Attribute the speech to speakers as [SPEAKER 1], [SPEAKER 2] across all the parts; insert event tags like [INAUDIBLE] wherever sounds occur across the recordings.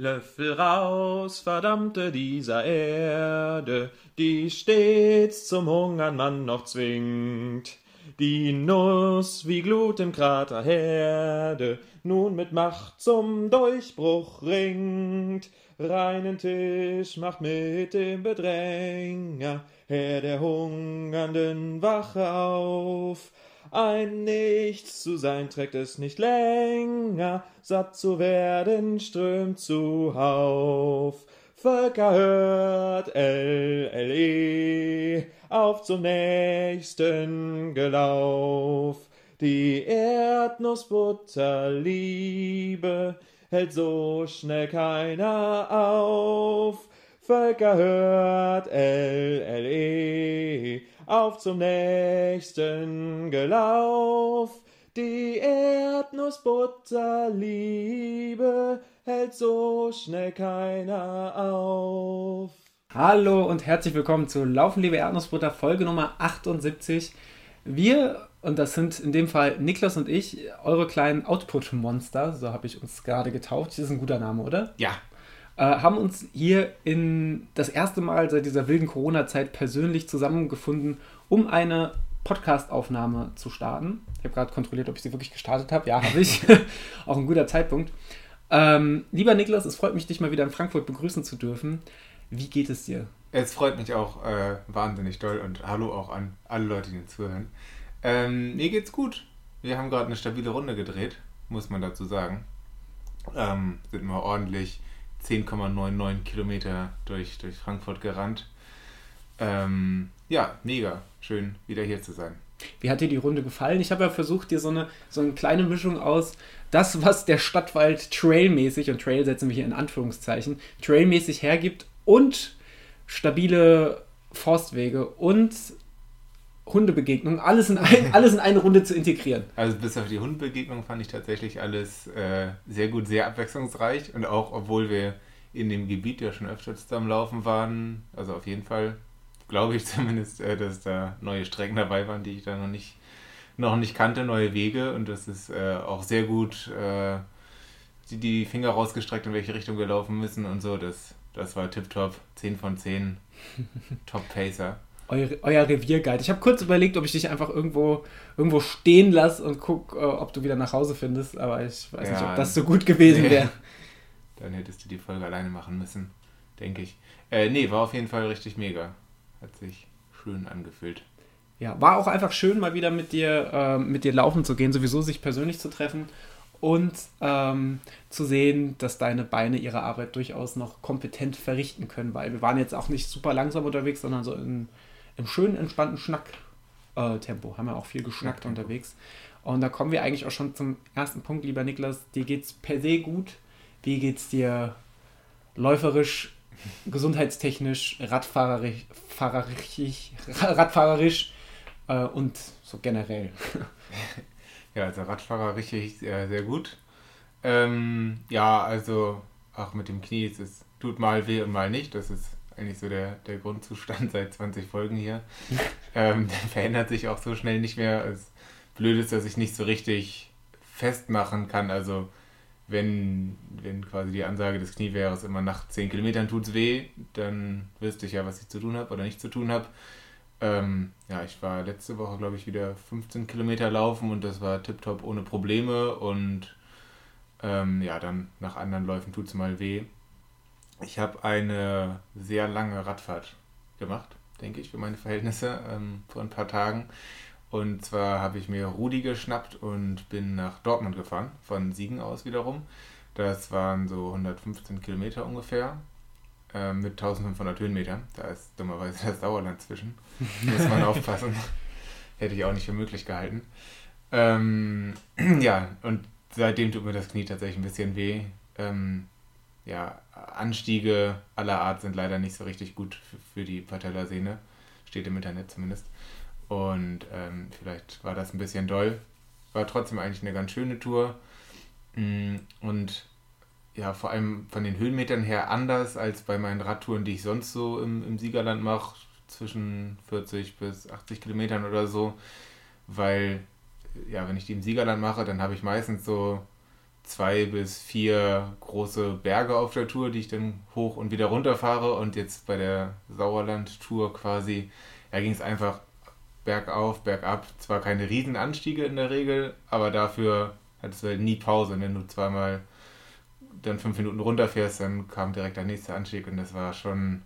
[SPEAKER 1] Löffel raus, verdammte dieser Erde, die stets zum Hungern man noch zwingt. Die Nuss wie Glut im Krater Herde nun mit Macht zum Durchbruch ringt. Reinen Tisch macht mit dem Bedränger, Herr der Hungernden wache auf. Ein Nichts zu sein trägt es nicht länger, satt zu werden strömt zuhauf. Völker hört LLE, auf zum nächsten Gelauf. Die Erdnussbutterliebe hält so schnell keiner auf. Völker hört LLE, auf zum nächsten Gelauf. Die Erdnussbutterliebe hält so schnell keiner auf.
[SPEAKER 2] Hallo und herzlich willkommen zu Laufen, liebe Erdnussbutter, Folge Nummer 78. Wir, und das sind in dem Fall Niklas und ich, eure kleinen Output-Monster, so habe ich uns gerade getauft. Das ist ein guter Name, oder?
[SPEAKER 1] Ja,
[SPEAKER 2] äh, haben uns hier in das erste Mal seit dieser wilden Corona-Zeit persönlich zusammengefunden, um eine Podcast-Aufnahme zu starten. Ich habe gerade kontrolliert, ob ich sie wirklich gestartet habe. Ja, habe ich. [LAUGHS] Auch ein guter Zeitpunkt. Ähm, lieber Niklas, es freut mich, dich mal wieder in Frankfurt begrüßen zu dürfen. Wie geht es dir?
[SPEAKER 3] Es freut mich auch äh, wahnsinnig doll und hallo auch an alle Leute, die zuhören. Ähm, mir geht's gut. Wir haben gerade eine stabile Runde gedreht, muss man dazu sagen. Ähm, sind mal ordentlich 10,99 Kilometer durch, durch Frankfurt gerannt. Ähm, ja, mega. Schön, wieder hier zu sein.
[SPEAKER 2] Wie hat dir die Runde gefallen? Ich habe ja versucht, dir so eine, so eine kleine Mischung aus das, was der Stadtwald trailmäßig, und Trail setzen wir hier in Anführungszeichen, trailmäßig hergibt und stabile Forstwege und Hundebegegnungen, alles in, ein, [LAUGHS] alles in eine Runde zu integrieren.
[SPEAKER 3] Also bis auf die Hundebegegnung fand ich tatsächlich alles äh, sehr gut, sehr abwechslungsreich. Und auch obwohl wir in dem Gebiet ja schon öfters am Laufen waren, also auf jeden Fall glaube ich [LAUGHS] zumindest, äh, dass da neue Strecken dabei waren, die ich da noch nicht, noch nicht kannte, neue Wege. Und das ist äh, auch sehr gut äh, die, die Finger rausgestreckt, in welche Richtung wir laufen müssen und so, das, das war tipptopp, 10 von 10, [LAUGHS] Top Pacer
[SPEAKER 2] euer, euer Revierguide. Ich habe kurz überlegt, ob ich dich einfach irgendwo, irgendwo stehen lasse und gucke, äh, ob du wieder nach Hause findest, aber ich weiß ja, nicht, ob das so gut gewesen nee. wäre. [LAUGHS]
[SPEAKER 3] Dann hättest du die Folge alleine machen müssen, denke ich. Äh, nee, war auf jeden Fall richtig mega. Hat sich schön angefühlt.
[SPEAKER 2] Ja, war auch einfach schön, mal wieder mit dir, äh, mit dir laufen zu gehen, sowieso sich persönlich zu treffen und ähm, zu sehen, dass deine Beine ihre Arbeit durchaus noch kompetent verrichten können, weil wir waren jetzt auch nicht super langsam unterwegs, sondern so in im schönen, entspannten Schnack-Tempo. Haben wir auch viel geschnackt unterwegs. Und da kommen wir eigentlich auch schon zum ersten Punkt, lieber Niklas. Dir geht's per se gut. Wie geht's dir läuferisch, [LAUGHS] gesundheitstechnisch, radfahrerisch, fahrerisch, radfahrerisch äh, und so generell? [LAUGHS]
[SPEAKER 3] Ja, also Radfahrer richtig sehr, sehr gut. Ähm, ja, also auch mit dem Knie, es ist, tut mal weh und mal nicht. Das ist eigentlich so der, der Grundzustand [LAUGHS] seit 20 Folgen hier. ähm, der verändert sich auch so schnell nicht mehr. Es blöd ist, dass ich nicht so richtig festmachen kann. Also wenn, wenn quasi die Ansage des Kniewehres immer nach 10 Kilometern tut es weh, dann wüsste ich ja, was ich zu tun habe oder nicht zu tun habe. Ähm, ja, ich war letzte Woche, glaube ich, wieder 15 Kilometer laufen und das war tiptop ohne Probleme und ähm, ja, dann nach anderen Läufen tut es mal weh. Ich habe eine sehr lange Radfahrt gemacht, denke ich, für meine Verhältnisse, ähm, vor ein paar Tagen. Und zwar habe ich mir Rudi geschnappt und bin nach Dortmund gefahren, von Siegen aus wiederum. Das waren so 115 Kilometer ungefähr, äh, mit 1500 Höhenmetern. Da ist dummerweise das Dauerland zwischen. Muss man [LAUGHS] aufpassen. Hätte ich auch nicht für möglich gehalten. Ähm, [CLEARS THROAT] ja, und seitdem tut mir das Knie tatsächlich ein bisschen weh. Ähm, ja, Anstiege aller Art sind leider nicht so richtig gut für, die Patellasehne. Steht im Internet zumindest. Und ähm, vielleicht war das ein bisschen doll. War trotzdem eigentlich eine ganz schöne Tour. Mm, und ja, vor allem von den Höhenmetern her anders als bei meinen Radtouren, die ich sonst so im, im Siegerland mache, zwischen 40 bis 80 Kilometern oder so. Weil, ja, wenn ich die im Siegerland mache, dann habe ich meistens so zwei bis vier große Berge auf der Tour, die ich dann hoch und wieder runter fahre. Und jetzt bei der Sauerland-Tour quasi, ja, ging es einfach bergauf, bergab. Zwar keine Riesenanstiege in der Regel, aber dafür hattest du halt nie Pause. Und wenn du zweimal dann fünf Minuten runterfährst, dann kam direkt der nächste Anstieg und das war schon,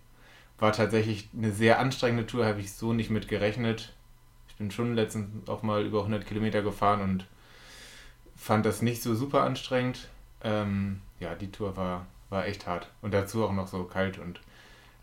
[SPEAKER 3] war tatsächlich eine sehr anstrengende Tour, habe ich so nicht mit gerechnet. Ich bin schon letztens auch mal über 100 Kilometer gefahren und fand das nicht so super anstrengend. Ähm, ja, die Tour war, war echt hart. Und dazu auch noch so kalt und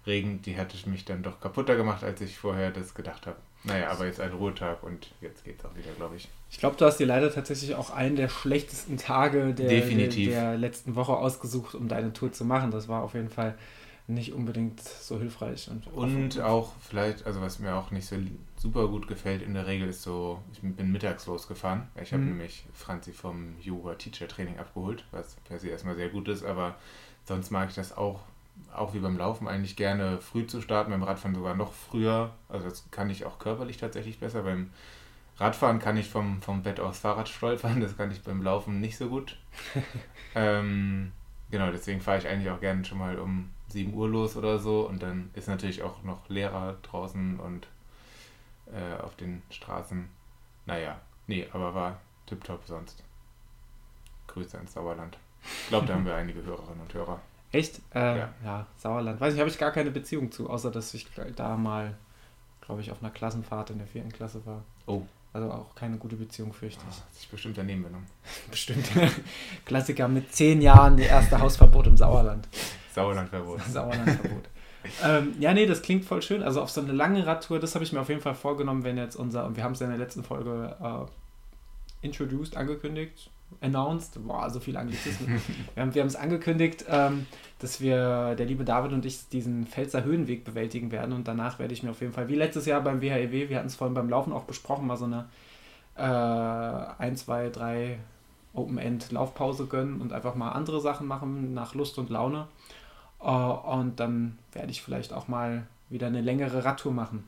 [SPEAKER 3] Regen, die hatte mich dann doch kaputter gemacht, als ich vorher das gedacht habe. Naja, aber jetzt ein Ruhetag und jetzt geht's auch wieder, glaube ich.
[SPEAKER 2] Ich glaube, du hast dir leider tatsächlich auch einen der schlechtesten Tage der, der, der, letzten Woche ausgesucht, um deine Tour zu machen. Das war auf jeden Fall nicht unbedingt so hilfreich. Und,
[SPEAKER 3] und auch vielleicht, also was mir auch nicht so super gut gefällt in der Regel ist so, ich bin mittags losgefahren. Ich habe mhm. nämlich Franzi vom Yoga Teacher Training abgeholt, was per se erstmal sehr gut ist, aber sonst mag ich das auch, auch wie beim Laufen eigentlich gerne früh zu starten, beim Radfahren sogar noch früher. Also das kann ich auch körperlich tatsächlich besser. Beim Radfahren kann ich vom, vom Bett aus Fahrrad stolpern, das kann ich beim Laufen nicht so gut. [LAUGHS] ähm, genau, deswegen fahre ich eigentlich auch gerne schon mal um 7 Uhr los oder so und dann ist natürlich auch noch Lehrer draußen und äh, auf den Straßen. Naja, nee, aber war tipptopp sonst. Grüße ins Sauerland. Ich glaube, da haben wir [LAUGHS] einige Hörerinnen und Hörer.
[SPEAKER 2] Echt? Äh, ja. ja. Sauerland. Weiß ich, habe ich gar keine Beziehung zu, außer dass ich da mal, glaube ich, auf einer Klassenfahrt in der vierten Klasse war.
[SPEAKER 3] Oh.
[SPEAKER 2] Also auch keine gute Beziehung, fürchte ich.
[SPEAKER 3] Oh, hat sich bestimmt daneben genommen. [LAUGHS]
[SPEAKER 2] bestimmt. [LAUGHS] Klassiker mit zehn Jahren, die erste Hausverbot im Sauerland.
[SPEAKER 3] Sauerlandverbot. [LAUGHS]
[SPEAKER 2] Sauerlandverbot ähm, ja, nee, das klingt voll schön. Also auf so eine lange Radtour, das habe ich mir auf jeden Fall vorgenommen, wenn jetzt unser, und wir haben es ja in der letzten Folge äh, introduced, angekündigt, announced, boah, so viel Anglizismen. [LAUGHS] wir haben es angekündigt, ähm, dass wir, der liebe David und ich, diesen Pfälzer Höhenweg bewältigen werden und danach werde ich mir auf jeden Fall, wie letztes Jahr beim WHEW, wir hatten es vorhin beim Laufen auch besprochen, mal so eine äh, 1, 2, 3 Open-End-Laufpause gönnen und einfach mal andere Sachen machen nach Lust und Laune. Uh, und dann werde ich vielleicht auch mal wieder eine längere Radtour machen.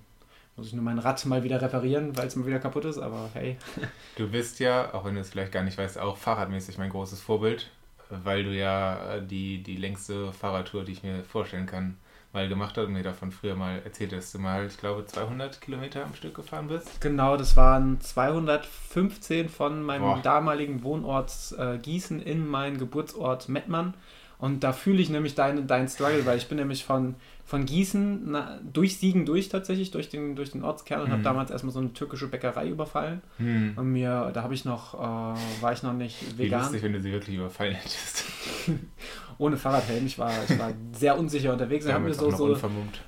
[SPEAKER 2] Muss ich nur mein Rad mal wieder reparieren, weil es mal wieder kaputt ist, aber hey. [LAUGHS]
[SPEAKER 3] Du bist ja, auch wenn du es vielleicht gar nicht weißt, auch fahrradmäßig mein großes Vorbild, weil du ja äh, die, die längste Fahrradtour, die ich mir vorstellen kann, mal gemacht hast und mir davon früher mal erzählt, dass du mal, ich glaube, 200 Kilometer am Stück gefahren bist.
[SPEAKER 2] Genau, das waren 215 von meinem Boah. damaligen Wohnort äh, Gießen in meinen Geburtsort Mettmann. Und da fühle ich nämlich deinen dein Struggle, weil ich bin nämlich von, von Gießen na, durch Siegen durch tatsächlich, durch den, durch den Ortskern und mhm. habe damals erstmal so eine türkische Bäckerei überfallen. Mhm. Und mir, da habe ich noch, äh, war ich noch nicht
[SPEAKER 3] vegan. Wie lustig, wenn du sie wirklich überfallen hättest. [LAUGHS]
[SPEAKER 2] Ohne Fahrradhelm, ich war, ich war sehr unsicher unterwegs. Ich habe mir so, so,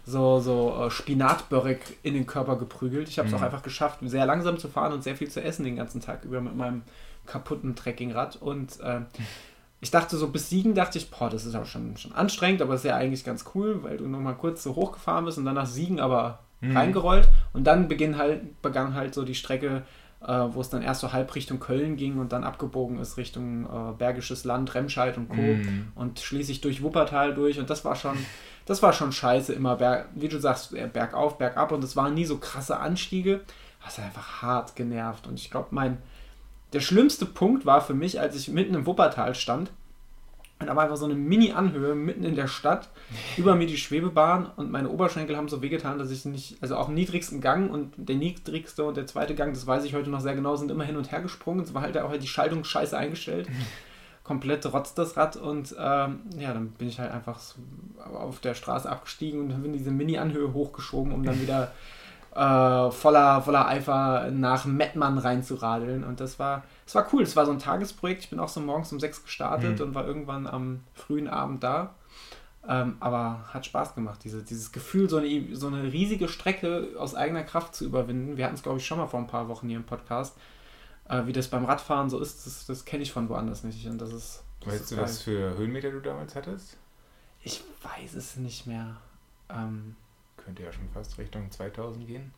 [SPEAKER 2] so, so äh, Spinatbörek in den Körper geprügelt. Ich habe es mhm. auch einfach geschafft, sehr langsam zu fahren und sehr viel zu essen den ganzen Tag über mit meinem kaputten Trekkingrad. Und äh, ich dachte so, bis Siegen dachte ich, boah, das ist auch schon, schon anstrengend, aber ist ja eigentlich ganz cool, weil du nochmal kurz so hochgefahren bist und dann nach Siegen aber mhm. reingerollt. Und dann beginn halt, begann halt so die Strecke, äh, wo es dann erst so halb Richtung Köln ging und dann abgebogen ist Richtung äh, Bergisches Land, Remscheid und Co. Mhm. Und schließlich durch Wuppertal durch. Und das war schon, das war schon scheiße, immer, berg, wie du sagst, bergauf, bergab. Und es waren nie so krasse Anstiege. Das hat einfach hart genervt. Und ich glaube, mein der schlimmste Punkt war für mich, als ich mitten im Wuppertal stand. Und da war einfach so eine Mini-Anhöhe mitten in der Stadt, [LAUGHS] über mir die Schwebebahn und meine Oberschenkel haben so wehgetan, dass ich nicht, also auch im niedrigsten Gang und der niedrigste und der zweite Gang, das weiß ich heute noch sehr genau, sind immer hin und her gesprungen. Es war halt auch die Schaltung scheiße eingestellt. [LAUGHS] Komplett rotzt das Rad und ähm, ja, dann bin ich halt einfach auf der Straße abgestiegen und bin diese Mini-Anhöhe hochgeschoben, um dann wieder [LAUGHS] äh, voller, voller Eifer nach Mettmann reinzuradeln. Und das war, das war cool. Es war so ein Tagesprojekt. Ich bin auch so morgens um sechs gestartet mhm. und war irgendwann am frühen Abend da. Ähm, aber hat Spaß gemacht, diese, dieses Gefühl, so eine, so eine riesige Strecke aus eigener Kraft zu überwinden. Wir hatten es, glaube ich, schon mal vor ein paar Wochen hier im Podcast. Äh, wie das beim Radfahren so ist, das, das kenne ich von woanders nicht. Und das ist.
[SPEAKER 3] Das weißt
[SPEAKER 2] ist
[SPEAKER 3] du, geil. was für Höhenmeter du damals hattest?
[SPEAKER 2] Ich weiß es nicht mehr. Ähm,
[SPEAKER 3] könnte ja schon fast Richtung 2000 gehen.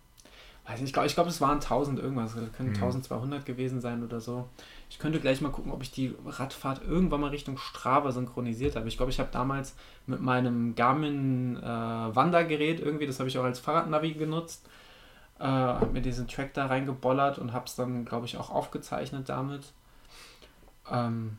[SPEAKER 2] Weiß nicht, ich glaube, ich glaub, es waren 1000 irgendwas. Das können mhm. 1200 gewesen sein oder so. Ich könnte gleich mal gucken, ob ich die Radfahrt irgendwann mal Richtung Strava synchronisiert habe. Ich glaube, ich habe damals mit meinem Garmin äh, Wandergerät irgendwie, das habe ich auch als Fahrradnavi genutzt, äh, habe mir diesen Track da reingebollert und habe es dann, glaube ich, auch aufgezeichnet damit. Ähm,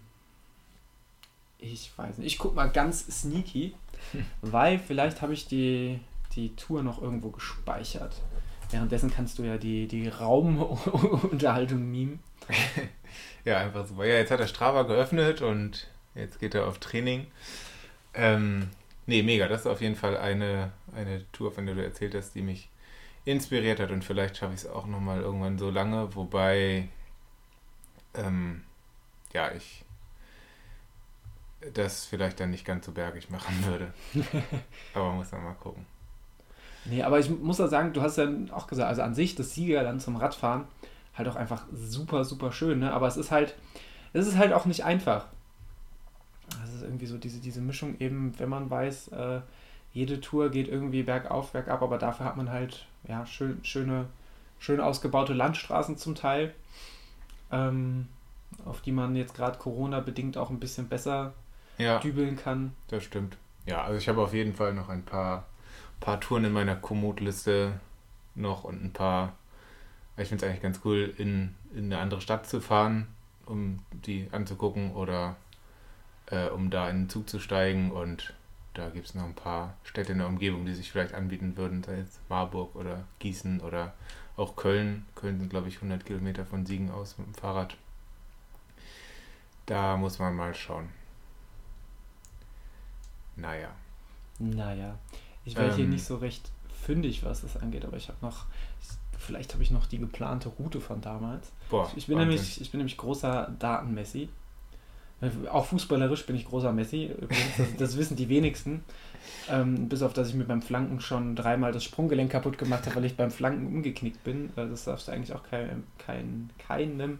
[SPEAKER 2] Ich weiß nicht. Ich guck mal ganz sneaky, [LAUGHS] weil vielleicht habe ich die, die Tour noch irgendwo gespeichert. Währenddessen kannst du ja die, die Raumunterhaltung mimen. [LAUGHS]
[SPEAKER 3] ja, einfach super. Ja, jetzt hat er Strava geöffnet und jetzt geht er auf Training. Ähm, nee, mega. Das ist auf jeden Fall eine, eine Tour, von der du erzählt hast, die mich inspiriert hat und vielleicht schaffe ich es auch nochmal irgendwann so lange, wobei ähm, ja, ich das vielleicht dann nicht ganz so bergig machen würde. [LAUGHS] aber muss dann mal gucken.
[SPEAKER 2] Nee, aber ich muss ja sagen, du hast ja auch gesagt, also an sich das Siegerland zum Radfahren halt auch einfach super, super schön, ne? Aber es ist halt, es ist halt auch nicht einfach. Das ist irgendwie so diese, diese Mischung eben, wenn man weiß, äh, jede Tour geht irgendwie bergauf, bergab, aber dafür hat man halt ja, schön, schöne, schön ausgebaute Landstraßen zum Teil, ähm, auf die man jetzt gerade Corona-bedingt auch ein bisschen besser ja, dübeln kann.
[SPEAKER 3] Das stimmt. Ja, also ich habe auf jeden Fall noch ein paar, paar Touren in meiner Komoot-Liste noch und ein paar, ich finde es eigentlich ganz cool, in, in eine andere Stadt zu fahren, um die anzugucken oder äh, um da in den Zug zu steigen und da gibt es noch ein paar Städte in der Umgebung, die sich vielleicht anbieten würden, sei es Marburg oder Gießen oder auch Köln. Köln sind, glaube ich, 100 Kilometer von Siegen aus mit dem Fahrrad. Da muss man mal schauen. Naja.
[SPEAKER 2] Naja. Ich werde ähm, hier nicht so recht fündig, was das angeht, aber ich habe noch, vielleicht habe ich noch die geplante Route von damals. Boah, ich, bin nämlich, ich bin nämlich großer Datenmessi. Auch fußballerisch bin ich großer Messi. Das, das wissen die wenigsten. Ähm, bis auf, dass ich mir beim Flanken schon dreimal das Sprunggelenk kaputt gemacht habe, weil ich beim Flanken umgeknickt bin. Äh, das darfst du eigentlich auch kein, kein, keinem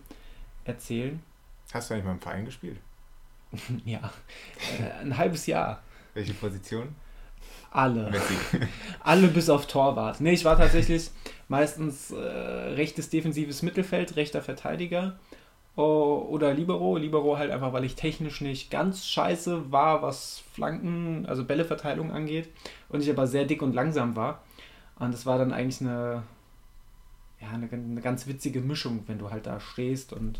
[SPEAKER 2] erzählen.
[SPEAKER 3] Hast du eigentlich mal im Verein gespielt? [LAUGHS]
[SPEAKER 2] ja, äh, ein halbes Jahr.
[SPEAKER 3] Welche Position?
[SPEAKER 2] Alle. [LAUGHS] Alle bis auf Torwart. Nee, ich war tatsächlich meistens äh, rechtes defensives Mittelfeld, rechter Verteidiger oder Libero. Libero halt einfach, weil ich technisch nicht ganz scheiße war, was Flanken, also Bälleverteilung angeht. Und ich aber sehr dick und langsam war. Und das war dann eigentlich eine, ja, eine, eine ganz witzige Mischung, wenn du halt da stehst und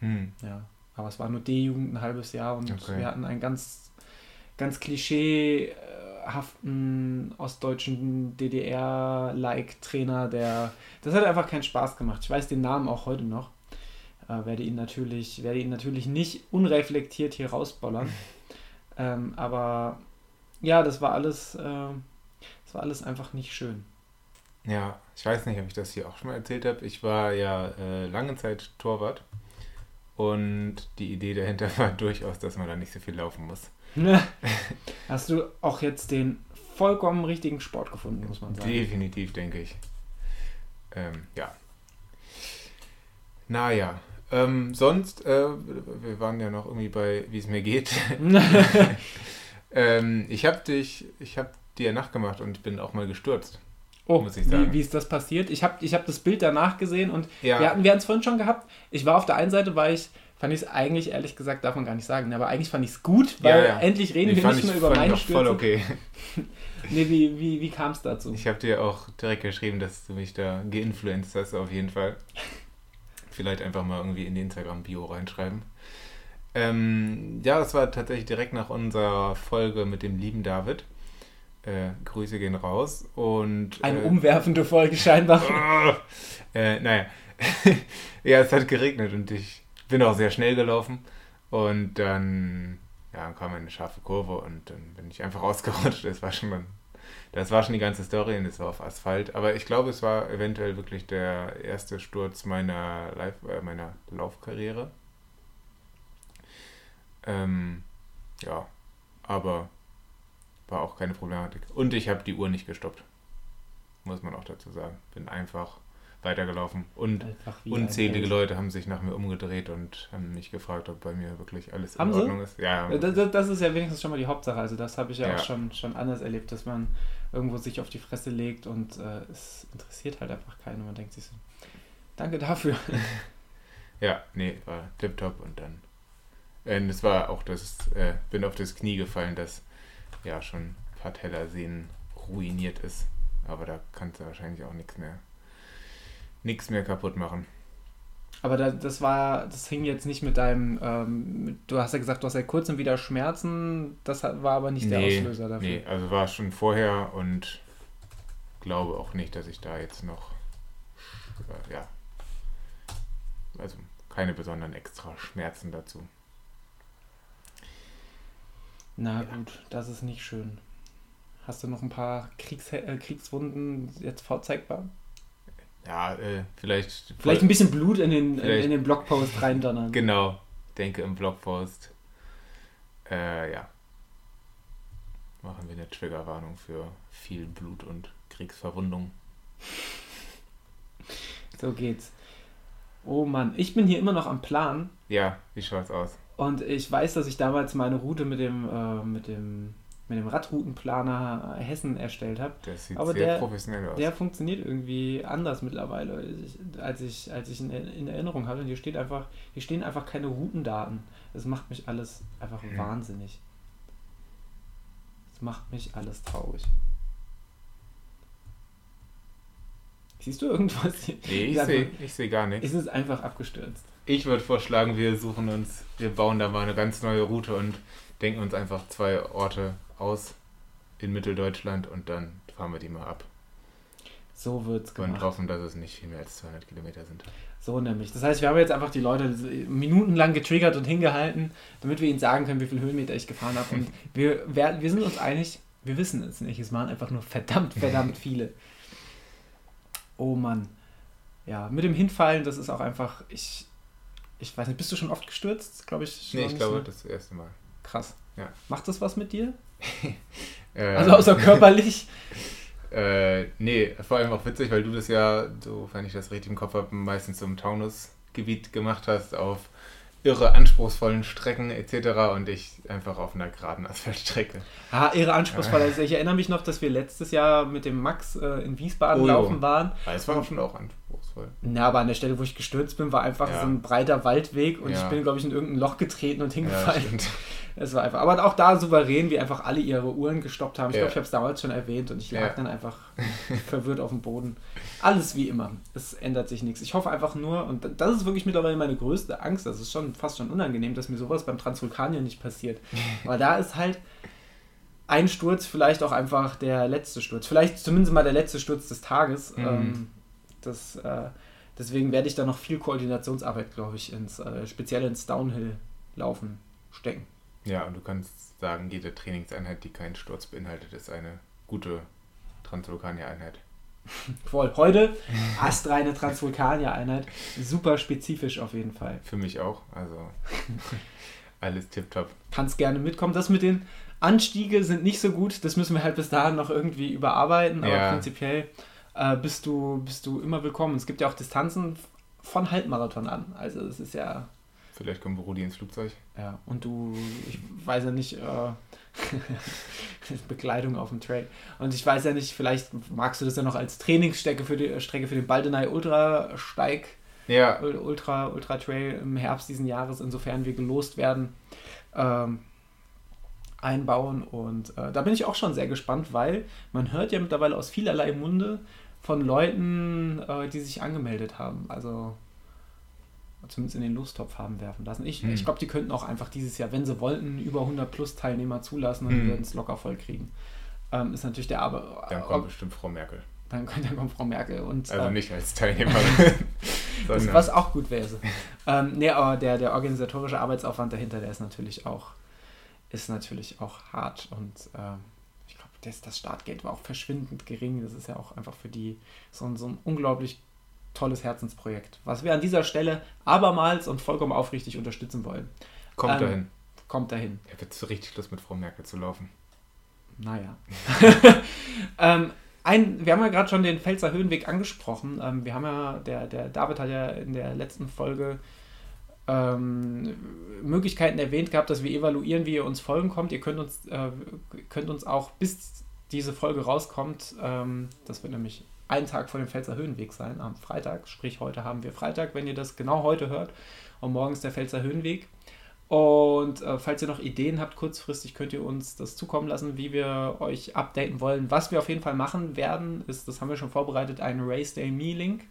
[SPEAKER 2] hm. ja. Aber es war nur D-Jugend ein halbes Jahr und okay. wir hatten einen ganz, ganz klischeehaften ostdeutschen DDR-like-Trainer, der. Das hat einfach keinen Spaß gemacht. Ich weiß den Namen auch heute noch. Äh, werde ihn natürlich, werde ihn natürlich nicht unreflektiert hier rausbollern. [LAUGHS] ähm, aber ja, das war alles, äh, das war alles einfach nicht schön.
[SPEAKER 3] Ja, ich weiß nicht, ob ich das hier auch schon mal erzählt habe. Ich war ja äh, lange Zeit Torwart und die Idee dahinter [LAUGHS] war durchaus, dass man da nicht so viel laufen muss. [LAUGHS]
[SPEAKER 2] Hast du auch jetzt den vollkommen richtigen Sport gefunden, muss man sagen.
[SPEAKER 3] Definitiv, denke ich. Ähm, ja. Naja, ähm, sonst, äh, wir waren ja noch irgendwie bei, wie es mir geht. [LAUGHS] ähm, ich habe dich, ich habe dir nachgemacht und bin auch mal gestürzt.
[SPEAKER 2] Oh, muss ich sagen. Wie, wie ist das passiert? Ich habe ich hab das Bild danach gesehen und ja. wir hatten wir es vorhin schon gehabt. Ich war auf der einen Seite, war ich, fand ich es eigentlich, ehrlich gesagt, darf man gar nicht sagen, aber eigentlich fand ich es gut, weil ja, ja. endlich reden nee, wir nicht mehr über meine Stürze. voll okay. [LAUGHS] nee, wie, wie, wie kam es dazu?
[SPEAKER 3] Ich habe dir auch direkt geschrieben, dass du mich da geinfluenced hast, auf jeden Fall. Vielleicht einfach mal irgendwie in die Instagram-Bio reinschreiben. Ähm, ja, das war tatsächlich direkt nach unserer Folge mit dem lieben David. Äh, Grüße gehen raus. Und,
[SPEAKER 2] Eine äh, umwerfende Folge scheinbar. [LAUGHS]
[SPEAKER 3] äh, naja. [LAUGHS] ja, es hat geregnet und ich bin auch sehr schnell gelaufen. Und dann ja, kam eine scharfe Kurve und dann bin ich einfach [LAUGHS] ausgerutscht. Das war schon das war schon die ganze Story und es war auf Asphalt. Aber ich glaube, es war eventuell wirklich der erste Sturz meiner, Live äh, meiner Laufkarriere. Ähm, ja, aber war auch keine Problematik. Und ich habe die Uhr nicht gestoppt. Muss man auch dazu sagen. Bin einfach weitergelaufen. Und unzählige Leute haben sich nach mir umgedreht und haben mich gefragt, ob bei mir wirklich alles
[SPEAKER 2] haben in Ordnung Sie? ist. Ja, das, das, ist ja wenigstens schon mal die Hauptsache. Also das habe ich ja, ja, auch schon, schon anders erlebt, dass man irgendwo sich auf die Fresse legt und äh, es interessiert halt einfach keinen. Man denkt sich so, danke dafür. [LAUGHS]
[SPEAKER 3] ja, nee, war tipptopp und dann. Äh, es war auch das, äh, bin auf das Knie gefallen, das ja schon Patellasehnen ruiniert ist. Aber da kannst du wahrscheinlich auch nichts mehr nichts mehr kaputt machen.
[SPEAKER 2] Aber da, das war, das hing jetzt nicht mit deinem, ähm, du hast ja gesagt, du hast seit kurzem wieder Schmerzen, das war aber nicht der
[SPEAKER 3] Nee,
[SPEAKER 2] Auslöser dafür.
[SPEAKER 3] Nee, also war schon vorher und glaube auch nicht, dass ich da jetzt noch, äh, ja, also keine besonderen extra Schmerzen dazu.
[SPEAKER 2] Na gut, das ist nicht schön. Hast du noch ein paar Kriegs äh, Kriegswunden jetzt vorzeigbar?
[SPEAKER 3] Ja, äh, vielleicht.
[SPEAKER 2] Vielleicht ein bisschen Blut in den, in den Blogpost reindonnern.
[SPEAKER 3] Genau, denke im Blogpost. Äh, ja. Machen wir eine Triggerwarnung für viel Blut und Kriegsverwundung.
[SPEAKER 2] So geht's. Oh Mann, ich bin hier immer noch am Plan
[SPEAKER 3] Ja, wie schaut's aus?
[SPEAKER 2] Und ich weiß, dass ich damals meine Route mit dem, äh, mit dem, mit dem Radroutenplaner Hessen erstellt habe.
[SPEAKER 3] Das sieht
[SPEAKER 2] Aber
[SPEAKER 3] sehr
[SPEAKER 2] der-
[SPEAKER 3] professionell aus.
[SPEAKER 2] Der funktioniert irgendwie anders mittlerweile, als ich, als ich in, in Erinnerung hatte. Und hier steht einfach, hier stehen einfach keine Routendaten. Das macht mich alles einfach
[SPEAKER 3] Hm.
[SPEAKER 2] wahnsinnig. Das macht mich alles traurig. Siehst du irgendwas hier?
[SPEAKER 3] nee, ich sehe seh gar nichts.
[SPEAKER 2] Ist es einfach abgestürzt?
[SPEAKER 3] Ich würde vorschlagen, wir suchen uns, wir bauen da mal eine ganz neue Route und denken uns einfach zwei Orte aus in Mitteldeutschland und dann fahren wir die mal ab.
[SPEAKER 2] So wird's
[SPEAKER 3] Und
[SPEAKER 2] gemacht.
[SPEAKER 3] hoffen, dass es nicht viel mehr als 200 Kilometer sind.
[SPEAKER 2] So nämlich. Das heißt, wir haben jetzt einfach die Leute minutenlang getriggert und hingehalten, damit wir ihnen sagen können, wie viel Höhenmeter ich gefahren habe. Und [LAUGHS] wir, wir, wir sind uns einig, wir wissen es nicht. Es waren einfach nur verdammt, verdammt viele. Oh Mann. Ja, mit dem Hinfallen, das ist auch einfach, ich, ich weiß nicht, bist du schon oft gestürzt? Glaube ich.
[SPEAKER 3] Nee, ich glaube, das erste Mal.
[SPEAKER 2] Krass.
[SPEAKER 3] Ja.
[SPEAKER 2] Macht das was mit dir? [LAUGHS]
[SPEAKER 3] Äh,
[SPEAKER 2] Also außer körperlich? [LAUGHS]
[SPEAKER 3] Äh, nee, vor allem auch witzig, weil du das ja, so, wenn ich das richtig im Kopf habe, meistens so im Taunusgebiet gemacht hast, auf irre anspruchsvollen Strecken etc. und ich einfach auf einer geraden Asphaltstrecke.
[SPEAKER 2] Ah, irre anspruchsvoll. Also ich erinnere mich noch, dass wir letztes Jahr mit dem Max äh, in Wiesbaden
[SPEAKER 3] Oh,
[SPEAKER 2] laufen waren.
[SPEAKER 3] Es war schon auch anspruchsvoll.
[SPEAKER 2] Na, aber an der Stelle, wo ich gestürzt bin, war einfach
[SPEAKER 3] Ja.
[SPEAKER 2] so ein breiter Waldweg und
[SPEAKER 3] Ja.
[SPEAKER 2] ich bin, glaube ich, in irgendein Loch getreten und hingefallen. [LAUGHS] es war einfach. Aber auch da souverän, wie einfach alle ihre Uhren gestoppt haben. Ich glaube, ich habe es damals schon erwähnt und ich lag dann einfach [LAUGHS] verwirrt auf dem Boden. Alles wie immer. Es ändert sich nichts. Ich hoffe einfach nur, und das ist wirklich mittlerweile meine größte Angst, das ist schon fast schon unangenehm, dass mir sowas beim Transvulkanier nicht passiert. [LAUGHS] Weil da ist halt ein Sturz vielleicht auch einfach der letzte Sturz. Vielleicht zumindest mal der letzte Sturz des Tages.
[SPEAKER 3] Mhm.
[SPEAKER 2] Ähm, das, äh, deswegen werde ich da noch viel Koordinationsarbeit, glaube ich, ins, äh, speziell ins Downhill-Laufen stecken.
[SPEAKER 3] Ja, und du kannst sagen, jede Trainingseinheit, die keinen Sturz beinhaltet, ist eine gute Transvulkanier-Einheit. [LAUGHS]
[SPEAKER 2] Voll. Heute astreine Transvulkanier-Einheit. Super spezifisch auf jeden Fall.
[SPEAKER 3] Für mich auch, also [LAUGHS] alles tipptopp.
[SPEAKER 2] Kannst gerne mitkommen. Das mit den Anstiege sind nicht so gut. Das müssen wir halt bis dahin noch irgendwie überarbeiten. Aber
[SPEAKER 3] Ja.
[SPEAKER 2] prinzipiell äh, bist, du, bist du immer willkommen. Es gibt ja auch Distanzen von Halbmarathon an. Also es ist ja
[SPEAKER 3] Vielleicht kommt Rudi ins Flugzeug.
[SPEAKER 2] Ja, und du, ich weiß ja nicht, äh, [LAUGHS] Bekleidung auf dem Trail. Und ich weiß ja nicht, vielleicht magst du das ja noch als Trainingsstrecke für die Strecke für den Baldenei Ultrasteig,
[SPEAKER 3] Ja,
[SPEAKER 2] Ultra, Ultra Trail im Herbst diesen Jahres, insofern wir gelost werden, ähm, einbauen. Und äh, da bin ich auch schon sehr gespannt, weil man hört ja mittlerweile aus vielerlei Munde von Leuten, äh, die sich angemeldet haben. Also zumindest in den Lostopf haben werfen lassen. Ich,
[SPEAKER 3] Hm.
[SPEAKER 2] ich glaube, die könnten auch einfach dieses Jahr, wenn sie wollten, über 100 plus Teilnehmer zulassen und die
[SPEAKER 3] Hm.
[SPEAKER 2] würden es locker voll kriegen. Ähm, ist natürlich der Aber.
[SPEAKER 3] dann kommt bestimmt Frau Merkel.
[SPEAKER 2] dann, dann kommt Frau Merkel und
[SPEAKER 3] Also
[SPEAKER 2] ähm,
[SPEAKER 3] nicht als Teilnehmerin. [LAUGHS] [LAUGHS]
[SPEAKER 2] was auch gut wäre. ähm, nee, aber der, der organisatorische Arbeitsaufwand dahinter, der ist natürlich auch, ist natürlich auch hart und ähm, das, das Startgeld war auch verschwindend gering. Das ist ja auch einfach für die so, ein- so ein unglaublich tolles Herzensprojekt, was wir an dieser Stelle abermals und vollkommen aufrichtig unterstützen wollen.
[SPEAKER 3] kommt
[SPEAKER 2] ähm,
[SPEAKER 3] dahin.
[SPEAKER 2] Kommt dahin.
[SPEAKER 3] Er wird so richtig Lust mit Frau Merkel zu laufen.
[SPEAKER 2] Naja. [LAUGHS] ähm, ein, wir haben ja gerade schon den Pfälzer Höhenweg angesprochen. Ähm, wir haben ja, der, der David hat ja in der letzten Folge ähm, Möglichkeiten erwähnt gehabt, dass wir evaluieren, wie ihr uns folgen kommt. Ihr könnt uns, äh, könnt uns auch bis diese Folge rauskommt, ähm, das wird nämlich ein Tag vor dem Pfälzer Höhenweg sein, am Freitag, sprich heute haben wir Freitag, wenn ihr das genau heute hört. Und morgen ist der Pfälzer Höhenweg. Und äh, falls ihr noch Ideen habt, kurzfristig könnt ihr uns das zukommen lassen, wie wir euch updaten wollen. Was wir auf jeden Fall machen werden, ist, das haben wir schon vorbereitet, ein Race Day Me Link.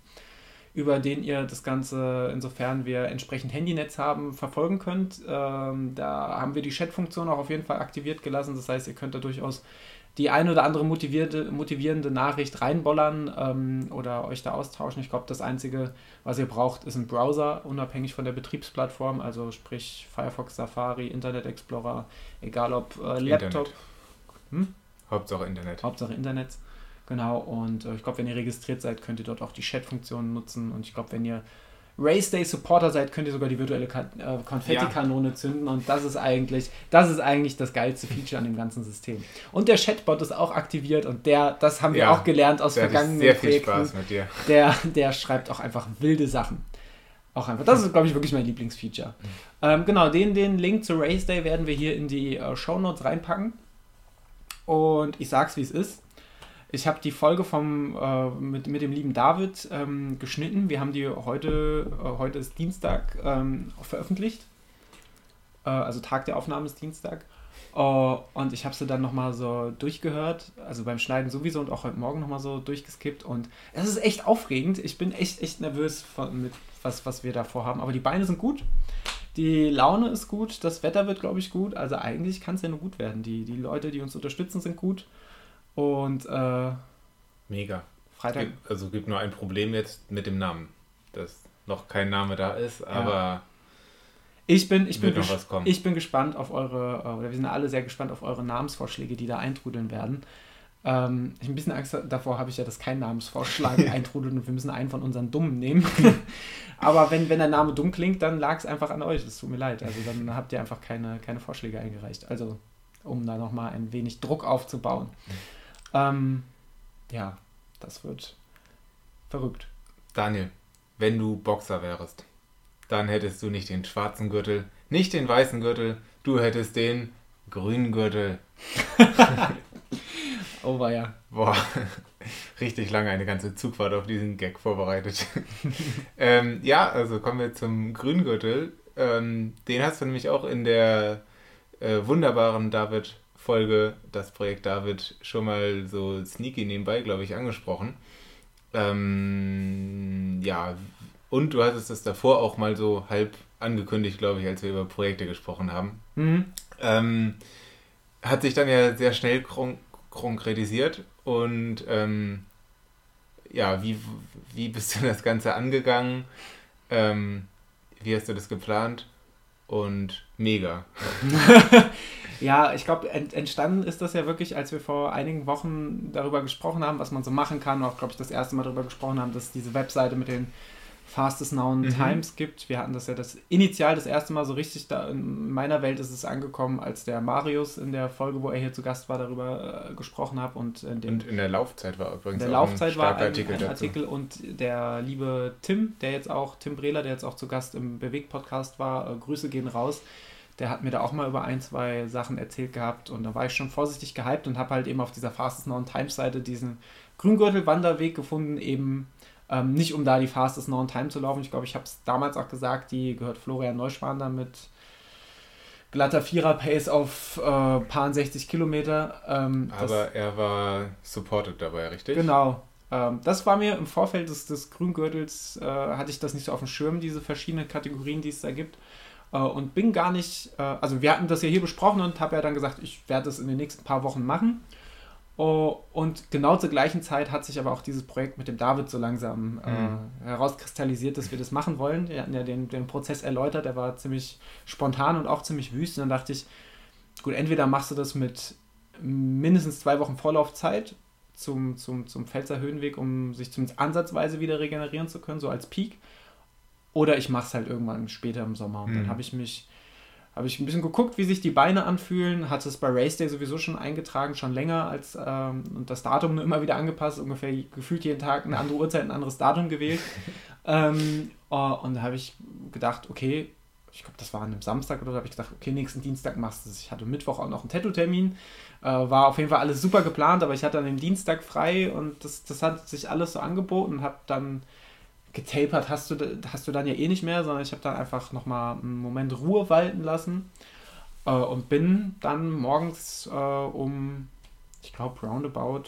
[SPEAKER 2] Über den ihr das Ganze, insofern wir entsprechend Handynetz haben, verfolgen könnt. Ähm, da haben wir die Chat-Funktion auch auf jeden Fall aktiviert gelassen. Das heißt, ihr könnt da durchaus die ein oder andere motivierte, motivierende Nachricht reinbollern ähm, oder euch da austauschen. Ich glaube, das Einzige, was ihr braucht, ist ein Browser, unabhängig von der Betriebsplattform, also sprich Firefox, Safari, Internet Explorer, egal ob äh, Laptop.
[SPEAKER 3] Internet. Hm? Hauptsache Internet.
[SPEAKER 2] Hauptsache Internet. Genau, und äh, ich glaube, wenn ihr registriert seid, könnt ihr dort auch die Chat-Funktion nutzen. Und ich glaube, wenn ihr Race Day Supporter seid, könnt ihr sogar die virtuelle Ka äh, Konfettikanone ja. zünden. Und das ist eigentlich, das ist eigentlich das geilste Feature an dem ganzen System. Und der Chatbot ist auch aktiviert und der, das haben wir ja, auch gelernt aus vergangenen
[SPEAKER 3] sehr viel Spaß mit dir.
[SPEAKER 2] Der, der schreibt auch einfach wilde Sachen. Auch einfach. Das ist, glaube ich, wirklich mein Lieblingsfeature. Mhm. Ähm, genau, den, den Link zu Race Day werden wir hier in die äh, Show Notes reinpacken. Und ich sag's, wie es ist. Ich habe die Folge vom, äh, mit, mit dem lieben David ähm, geschnitten. Wir haben die heute, äh, heute ist Dienstag, ähm, veröffentlicht. Äh, also Tag der Aufnahme ist Dienstag. Uh, und ich habe sie dann nochmal so durchgehört, also beim Schneiden sowieso und auch heute Morgen nochmal so durchgeskippt. Und es ist echt aufregend. Ich bin echt, echt nervös von, mit was, was wir da vorhaben. Aber die Beine sind gut. Die Laune ist gut. Das Wetter wird, glaube ich, gut. Also eigentlich kann es ja nur gut werden. Die, die Leute, die uns unterstützen, sind gut. Und äh,
[SPEAKER 3] mega. Freitag. Gibt, also gibt nur ein Problem jetzt mit dem Namen, dass noch kein Name da ist, aber ja.
[SPEAKER 2] ich bin ich bin ich bin gespannt auf eure äh, oder wir sind alle sehr gespannt auf eure Namensvorschläge, die da eintrudeln werden. Ähm, ich ein bisschen Angst davor habe ich ja, dass kein Namensvorschlag [LAUGHS] eintrudelt und wir müssen einen von unseren Dummen nehmen. [LAUGHS] Aber wenn, wenn der Name dumm klingt, dann lag es einfach an euch. Es tut mir leid. Also dann habt ihr einfach keine, keine Vorschläge eingereicht. Also um da nochmal ein wenig Druck aufzubauen. Ähm, ja, das wird verrückt.
[SPEAKER 3] Daniel, wenn du Boxer wärst, dann hättest du nicht den schwarzen Gürtel, nicht den weißen Gürtel, du hättest den grünen Gürtel. [LAUGHS]
[SPEAKER 2] oh war ja.
[SPEAKER 3] Boah, [LAUGHS] richtig lange eine ganze Zugfahrt auf diesen Gag vorbereitet. [LAUGHS] ähm, ja, also kommen wir zum grünen Gürtel. Ähm, den hast du nämlich auch in der äh, wunderbaren David Folge das Projekt David schon mal so sneaky nebenbei, glaube ich, angesprochen. Ähm, ja, und du hattest das davor auch mal so halb angekündigt, glaube ich, als wir über Projekte gesprochen haben. Mhm. Ähm, hat sich dann ja sehr schnell kon konkretisiert und ähm, ja, wie, wie bist du das Ganze angegangen? Ähm, wie hast du das geplant? Und mega. [LAUGHS]
[SPEAKER 2] Ja, ich glaube, ent, entstanden ist das ja wirklich, als wir vor einigen Wochen darüber gesprochen haben, was man so machen kann. Und auch, glaube ich, das erste Mal darüber gesprochen haben, dass es diese Webseite mit den Fastest Known mhm. Times gibt. Wir hatten das ja das initial das erste Mal so richtig da in meiner Welt ist es angekommen, als der Marius in der Folge, wo er hier zu Gast war, darüber äh, gesprochen hat und in,
[SPEAKER 3] dem, und in der Laufzeit war übrigens
[SPEAKER 2] der Laufzeit ein war ein, Artikel, ein Artikel und der liebe Tim, der jetzt auch Tim Brehler, der jetzt auch zu Gast im Bewegt Podcast war, äh, Grüße gehen raus der hat mir da auch mal über ein, zwei Sachen erzählt gehabt und da war ich schon vorsichtig gehypt und habe halt eben auf dieser Fastest Known Times Seite diesen Grüngürtel-Wanderweg gefunden, eben ähm, nicht um da die Fastest Known Time zu laufen. Ich glaube, ich habe es damals auch gesagt, die gehört Florian Neuschwander mit glatter Vierer-Pace auf äh, paar 60 Kilometer. Ähm,
[SPEAKER 3] Aber das, er war supported dabei, richtig?
[SPEAKER 2] Genau. Ähm, das war mir im Vorfeld des, des Grüngürtels, äh, hatte ich das nicht so auf dem Schirm, diese verschiedenen Kategorien, die es da gibt. Äh, und bin gar nicht, äh, also wir hatten das ja hier besprochen und habe ja dann gesagt, ich werde das in den nächsten paar Wochen machen. Uh, und genau zur gleichen Zeit hat sich aber auch dieses Projekt mit dem David so langsam äh, mhm. äh, herauskristallisiert, dass wir das machen wollen. Wir hatten ja den, den Prozess erläutert, der war ziemlich spontan und auch ziemlich wüst. Und dann dachte ich, gut, entweder machst du das mit mindestens zwei Wochen Vorlaufzeit zum, zum, zum Pfälzer Höhenweg, um sich zumindest ansatzweise wieder regenerieren zu können, so als Peak. Oder ich mache es halt irgendwann später im Sommer. Und mhm. dann habe ich mich, habe ich ein bisschen geguckt, wie sich die Beine anfühlen. Hatte es bei Race Day sowieso schon eingetragen, schon länger als ähm, und das Datum nur immer wieder angepasst, ungefähr gefühlt jeden Tag eine andere Uhrzeit, ein anderes Datum gewählt. [LAUGHS] ähm, oh, und da habe ich gedacht, okay, ich glaube, das war an einem Samstag oder so, habe ich gesagt, okay, nächsten Dienstag machst du es. Ich hatte Mittwoch auch noch einen Tattoo-Termin. Äh, war auf jeden Fall alles super geplant, aber ich hatte dann den Dienstag frei und das, das hat sich alles so angeboten und habe dann getapert hast du, hast du dann ja eh nicht mehr, sondern ich habe dann einfach nochmal einen Moment Ruhe walten lassen äh, und bin dann morgens äh, um, ich glaube, roundabout,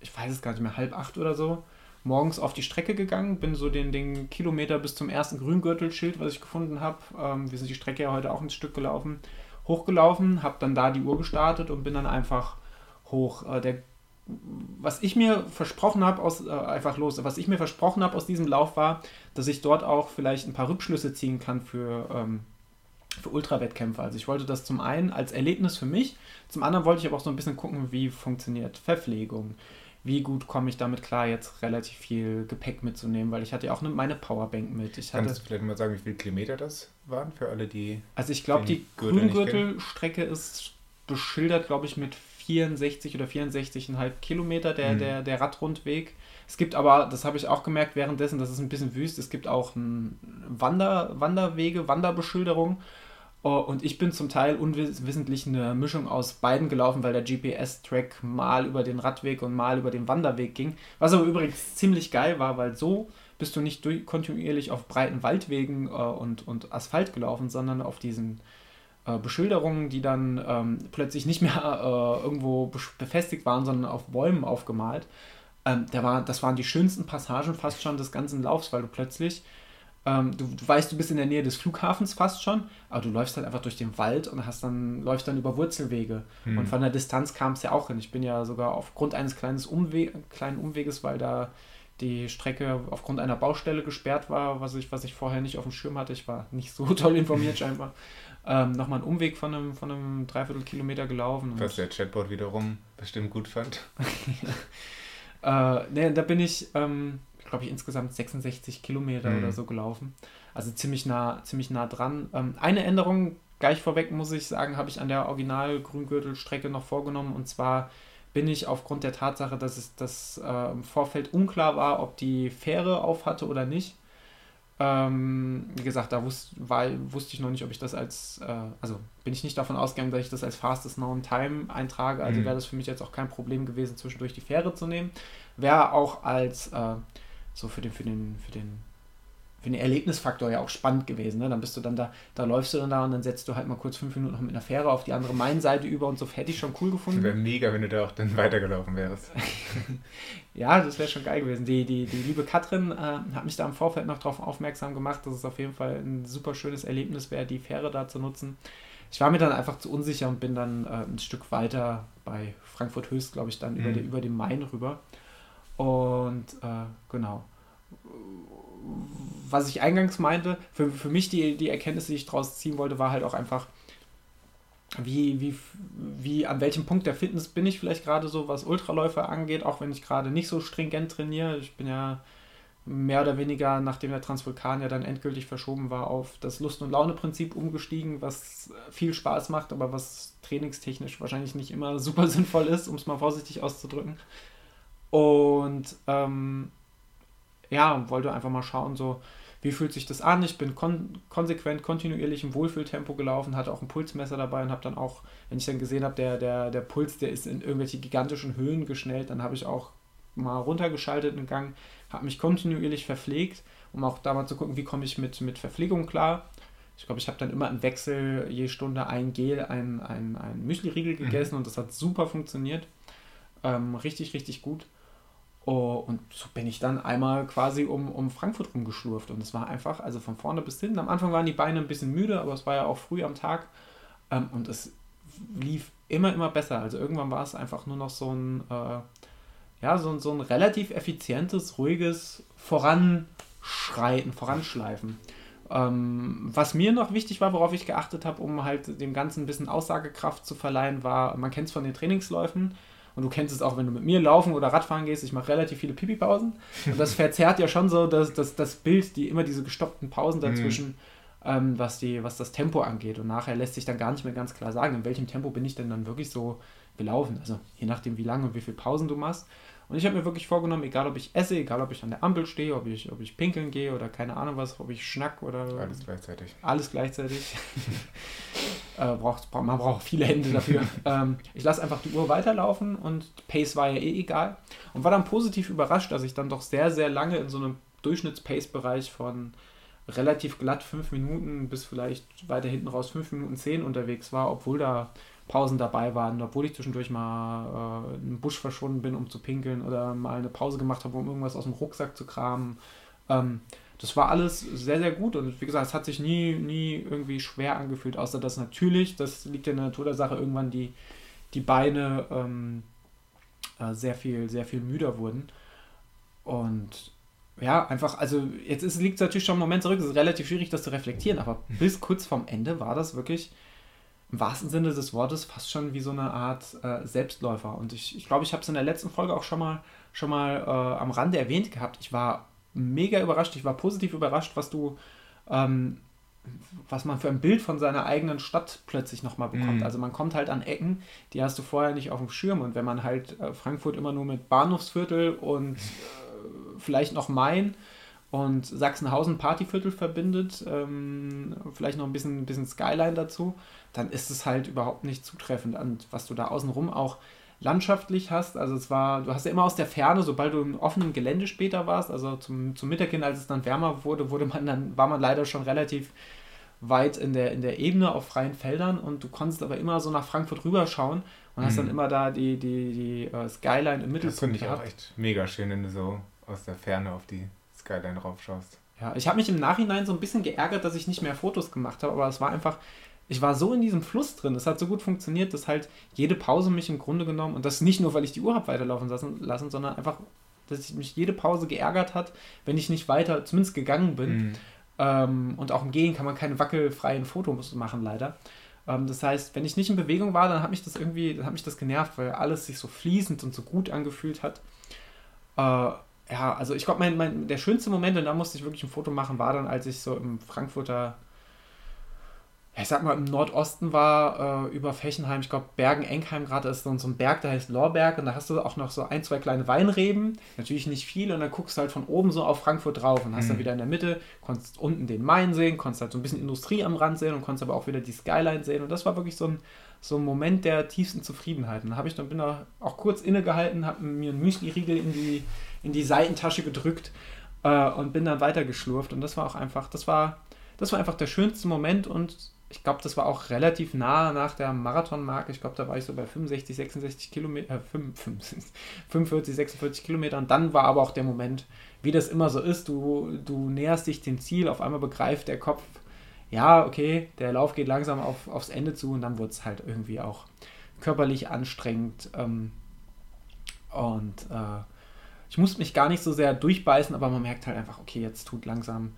[SPEAKER 2] ich weiß es gar nicht mehr, halb acht oder so, morgens auf die Strecke gegangen, bin so den, den Kilometer bis zum ersten Grüngürtelschild, was ich gefunden habe. Ähm, wir sind die Strecke ja heute auch ein Stück gelaufen, hochgelaufen, habe dann da die Uhr gestartet und bin dann einfach hoch. Äh, der, was ich mir versprochen habe, aus äh, einfach los, was ich mir versprochen habe aus diesem Lauf war, dass ich dort auch vielleicht ein paar Rückschlüsse ziehen kann für, ähm, für Ultrawettkämpfe. Also ich wollte das zum einen als Erlebnis für mich, zum anderen wollte ich aber auch so ein bisschen gucken, wie funktioniert Verpflegung, wie gut komme ich damit klar, jetzt relativ viel Gepäck mitzunehmen, weil ich hatte ja auch eine, meine Powerbank mit. Ich hatte,
[SPEAKER 3] Kannst du vielleicht mal sagen, wie viele Kilometer das waren für alle, die.
[SPEAKER 2] Also ich glaube, die Grüngürtelstrecke ist beschildert, glaube ich, mit 64 oder 64,5 Kilometer der, mhm. der, der Radrundweg. Es gibt aber, das habe ich auch gemerkt währenddessen, das ist ein bisschen wüst, es gibt auch Wander, Wanderwege, Wanderbeschilderung. Oh, und ich bin zum Teil unwissentlich eine Mischung aus beiden gelaufen, weil der GPS-Track mal über den Radweg und mal über den Wanderweg ging. Was aber übrigens ziemlich geil war, weil so bist du nicht kontinuierlich auf breiten Waldwegen äh, und, und Asphalt gelaufen, sondern auf diesen äh, Beschilderungen, die dann ähm, plötzlich nicht mehr [LAUGHS] äh, irgendwo befestigt waren, sondern auf Bäumen aufgemalt. Ähm, da war, das waren die schönsten Passagen fast schon des ganzen Laufs, weil du plötzlich ähm, du, du, weißt, du bist in der Nähe des Flughafens fast schon, aber du läufst halt einfach durch den Wald und hast dann, läufst dann über Wurzelwege. Hm. Und von der Distanz kam es ja auch hin. Ich bin ja sogar aufgrund eines kleines Umwe kleinen Umweges, weil da die Strecke aufgrund einer Baustelle gesperrt war, was ich, was ich vorher nicht auf dem Schirm hatte. Ich war nicht so [LAUGHS] toll informiert scheinbar. Ähm, Nochmal einen Umweg von einem, von einem Dreiviertelkilometer gelaufen.
[SPEAKER 3] Was der Chatbot wiederum bestimmt gut fand. [LAUGHS]
[SPEAKER 2] äh, ne, da bin ich, ähm, glaube ich, insgesamt 66 Kilometer mhm. oder so gelaufen. Also ziemlich nah, ziemlich nah dran. Ähm, eine Änderung, gleich vorweg muss ich sagen, habe ich an der Original-Grüngürtelstrecke noch vorgenommen. Und zwar bin ich aufgrund der Tatsache, dass es das äh, im Vorfeld unklar war, ob die Fähre auf hatte oder nicht. Ähm, wie gesagt, da wus war, wusste ich noch nicht, ob ich das als, äh, also bin ich nicht davon ausgegangen, dass ich das als fastest known time eintrage. Also mhm. wäre das für mich jetzt auch kein Problem gewesen, zwischendurch die Fähre zu nehmen. Wäre auch als äh, so für den, für den, für den, für den Erlebnisfaktor ja auch spannend gewesen. Ne? Dann bist du dann da, da läufst du dann da und dann setzt du halt mal kurz fünf Minuten noch mit einer Fähre auf die andere Mainseite über und so hätte ich schon cool gefunden.
[SPEAKER 3] Wäre mega, wenn du da auch dann weitergelaufen wärst. [LAUGHS]
[SPEAKER 2] ja, das wäre schon geil gewesen. Die, die, die liebe Katrin äh, hat mich da im Vorfeld noch darauf aufmerksam gemacht, dass es auf jeden Fall ein super schönes Erlebnis wäre, die Fähre da zu nutzen. Ich war mir dann einfach zu unsicher und bin dann äh, ein Stück weiter bei Frankfurt Höchst, glaube ich, dann mhm. über, die, über den Main rüber. Und äh, genau. Was ich eingangs meinte, für, für mich die, die Erkenntnis, die ich daraus ziehen wollte, war halt auch einfach, wie, wie, wie, an welchem Punkt der Fitness bin ich vielleicht gerade so, was Ultraläufer angeht, auch wenn ich gerade nicht so stringent trainiere. Ich bin ja mehr oder weniger, nachdem der Transvulkan ja dann endgültig verschoben war, auf das Lust- und Laune-Prinzip umgestiegen, was viel Spaß macht, aber was trainingstechnisch wahrscheinlich nicht immer [LAUGHS] super sinnvoll ist, um es mal vorsichtig auszudrücken. Und ähm, ja, wollte einfach mal schauen, so, wie fühlt sich das an? Ich bin kon konsequent, kontinuierlich im Wohlfühltempo gelaufen, hatte auch ein Pulsmesser dabei und habe dann auch, wenn ich dann gesehen habe, der, der, der Puls, der ist in irgendwelche gigantischen Höhen geschnellt, dann habe ich auch mal runtergeschaltet im Gang, habe mich kontinuierlich verpflegt, um auch da mal zu gucken, wie komme ich mit, mit Verpflegung klar. Ich glaube, ich habe dann immer im Wechsel je Stunde ein Gel, ein, ein, ein Müsli-Riegel gegessen mhm. und das hat super funktioniert. Ähm, richtig, richtig gut. Oh, und so bin ich dann einmal quasi um, um Frankfurt rumgeschlurft. Und es war einfach, also von vorne bis hinten. Am Anfang waren die Beine ein bisschen müde, aber es war ja auch früh am Tag. Ähm, und es lief immer, immer besser. Also irgendwann war es einfach nur noch so ein, äh, ja, so, so ein relativ effizientes, ruhiges Voranschreiten, Voranschleifen. Ähm, was mir noch wichtig war, worauf ich geachtet habe, um halt dem Ganzen ein bisschen Aussagekraft zu verleihen, war, man kennt es von den Trainingsläufen, und du kennst es auch, wenn du mit mir laufen oder Radfahren gehst. Ich mache relativ viele Pipi-Pausen. Und das verzerrt ja schon so das, das, das Bild, die immer diese gestoppten Pausen dazwischen, mhm. ähm, was, die, was das Tempo angeht. Und nachher lässt sich dann gar nicht mehr ganz klar sagen, in welchem Tempo bin ich denn dann wirklich so gelaufen. Also je nachdem, wie lange und wie viele Pausen du machst. Und ich habe mir wirklich vorgenommen, egal ob ich esse, egal ob ich an der Ampel stehe, ob ich, ob ich pinkeln gehe oder keine Ahnung was, ob ich schnack oder.
[SPEAKER 3] Alles gleichzeitig.
[SPEAKER 2] Alles gleichzeitig. [LAUGHS] äh, braucht, man braucht viele Hände dafür. [LAUGHS] ähm, ich lasse einfach die Uhr weiterlaufen und Pace war ja eh egal. Und war dann positiv überrascht, dass ich dann doch sehr, sehr lange in so einem Durchschnitts-Pace-Bereich von relativ glatt fünf Minuten bis vielleicht weiter hinten raus fünf Minuten zehn unterwegs war, obwohl da Pausen dabei waren, obwohl ich zwischendurch mal äh, den Busch verschwunden bin, um zu pinkeln oder mal eine Pause gemacht habe, um irgendwas aus dem Rucksack zu kramen. Ähm, das war alles sehr, sehr gut und wie gesagt, es hat sich nie, nie irgendwie schwer angefühlt, außer dass natürlich, das liegt in der Natur der Sache, irgendwann die, die Beine ähm, äh, sehr viel, sehr viel müder wurden. Und ja, einfach, also jetzt liegt es natürlich schon einen Moment zurück, es ist relativ schwierig, das zu reflektieren, aber mhm. bis kurz vorm Ende war das wirklich im wahrsten Sinne des Wortes fast schon wie so eine Art äh, Selbstläufer. Und ich glaube, ich, glaub, ich habe es in der letzten Folge auch schon mal, schon mal äh, am Rande erwähnt gehabt. Ich war mega überrascht, ich war positiv überrascht, was du, ähm, was man für ein Bild von seiner eigenen Stadt plötzlich nochmal bekommt. Mhm. Also man kommt halt an Ecken, die hast du vorher nicht auf dem Schirm. Und wenn man halt äh, Frankfurt immer nur mit Bahnhofsviertel und äh, vielleicht noch Main und Sachsenhausen Partyviertel verbindet, ähm, vielleicht noch ein bisschen, ein bisschen Skyline dazu, dann ist es halt überhaupt nicht zutreffend. Und was du da außenrum auch landschaftlich hast, also es war, du hast ja immer aus der Ferne, sobald du im offenen Gelände später warst, also zum, zum Mittag hin, als es dann wärmer wurde, wurde man dann, war man leider schon relativ weit in der, in der Ebene auf freien Feldern und du konntest aber immer so nach Frankfurt rüberschauen und mhm. hast dann mhm. immer da die, die, die uh, Skyline im Mittelpunkt. Das
[SPEAKER 3] finde ich gehabt. auch echt mega schön, wenn du so aus der Ferne auf die Skyline raufschaust.
[SPEAKER 2] Ja, ich habe mich im Nachhinein so ein bisschen geärgert, dass ich nicht mehr Fotos gemacht habe, aber es war einfach, ich war so in diesem Fluss drin, es hat so gut funktioniert, dass halt jede Pause mich im Grunde genommen, und das nicht nur, weil ich die Uhr habe weiterlaufen lassen, lassen sondern einfach, dass ich mich jede Pause geärgert hat, wenn ich nicht weiter, zumindest gegangen bin. Mhm. Ähm, und auch im Gehen kann man keine wackelfreien Fotos machen, leider. Ähm, das heißt, wenn ich nicht in Bewegung war, dann hat mich das irgendwie, dann hat mich das genervt, weil alles sich so fließend und so gut angefühlt hat. Äh, ja, also ich glaube, mein, mein, der schönste Moment, und da musste ich wirklich ein Foto machen, war dann, als ich so im Frankfurter ich sag mal, im Nordosten war äh, über Fechenheim, ich glaube, Bergen-Enkheim gerade ist so, ein Berg, der heißt Lorberg und da hast du auch noch so ein, zwei kleine Weinreben, natürlich nicht viel und dann guckst du halt von oben so auf Frankfurt drauf und hast mhm. dann wieder in der Mitte, konntest unten den Main sehen, konntest halt so ein bisschen Industrie am Rand sehen und konntest aber auch wieder die Skyline sehen und das war wirklich so ein, so ein Moment der tiefsten Zufriedenheit. Und da habe ich dann bin da auch kurz innegehalten, habe mir einen Müsli-Riegel in die, in die Seitentasche gedrückt äh, und bin dann weitergeschlurft und das war auch einfach, das war, das war einfach der schönste Moment und ich glaube, das war auch relativ nah nach der Marathonmarke. Ich glaube, da war ich so bei 65, 66 Kilometer, äh, 45, 46 Kilometer. Und dann war aber auch der Moment, wie das immer so ist, du, du näherst dich dem Ziel, auf einmal begreift der Kopf, ja, okay, der Lauf geht langsam auf, aufs Ende zu und dann wurde es halt irgendwie auch körperlich anstrengend. Ähm, und äh, ich musste mich gar nicht so sehr durchbeißen, aber man merkt halt einfach, okay, jetzt tut langsam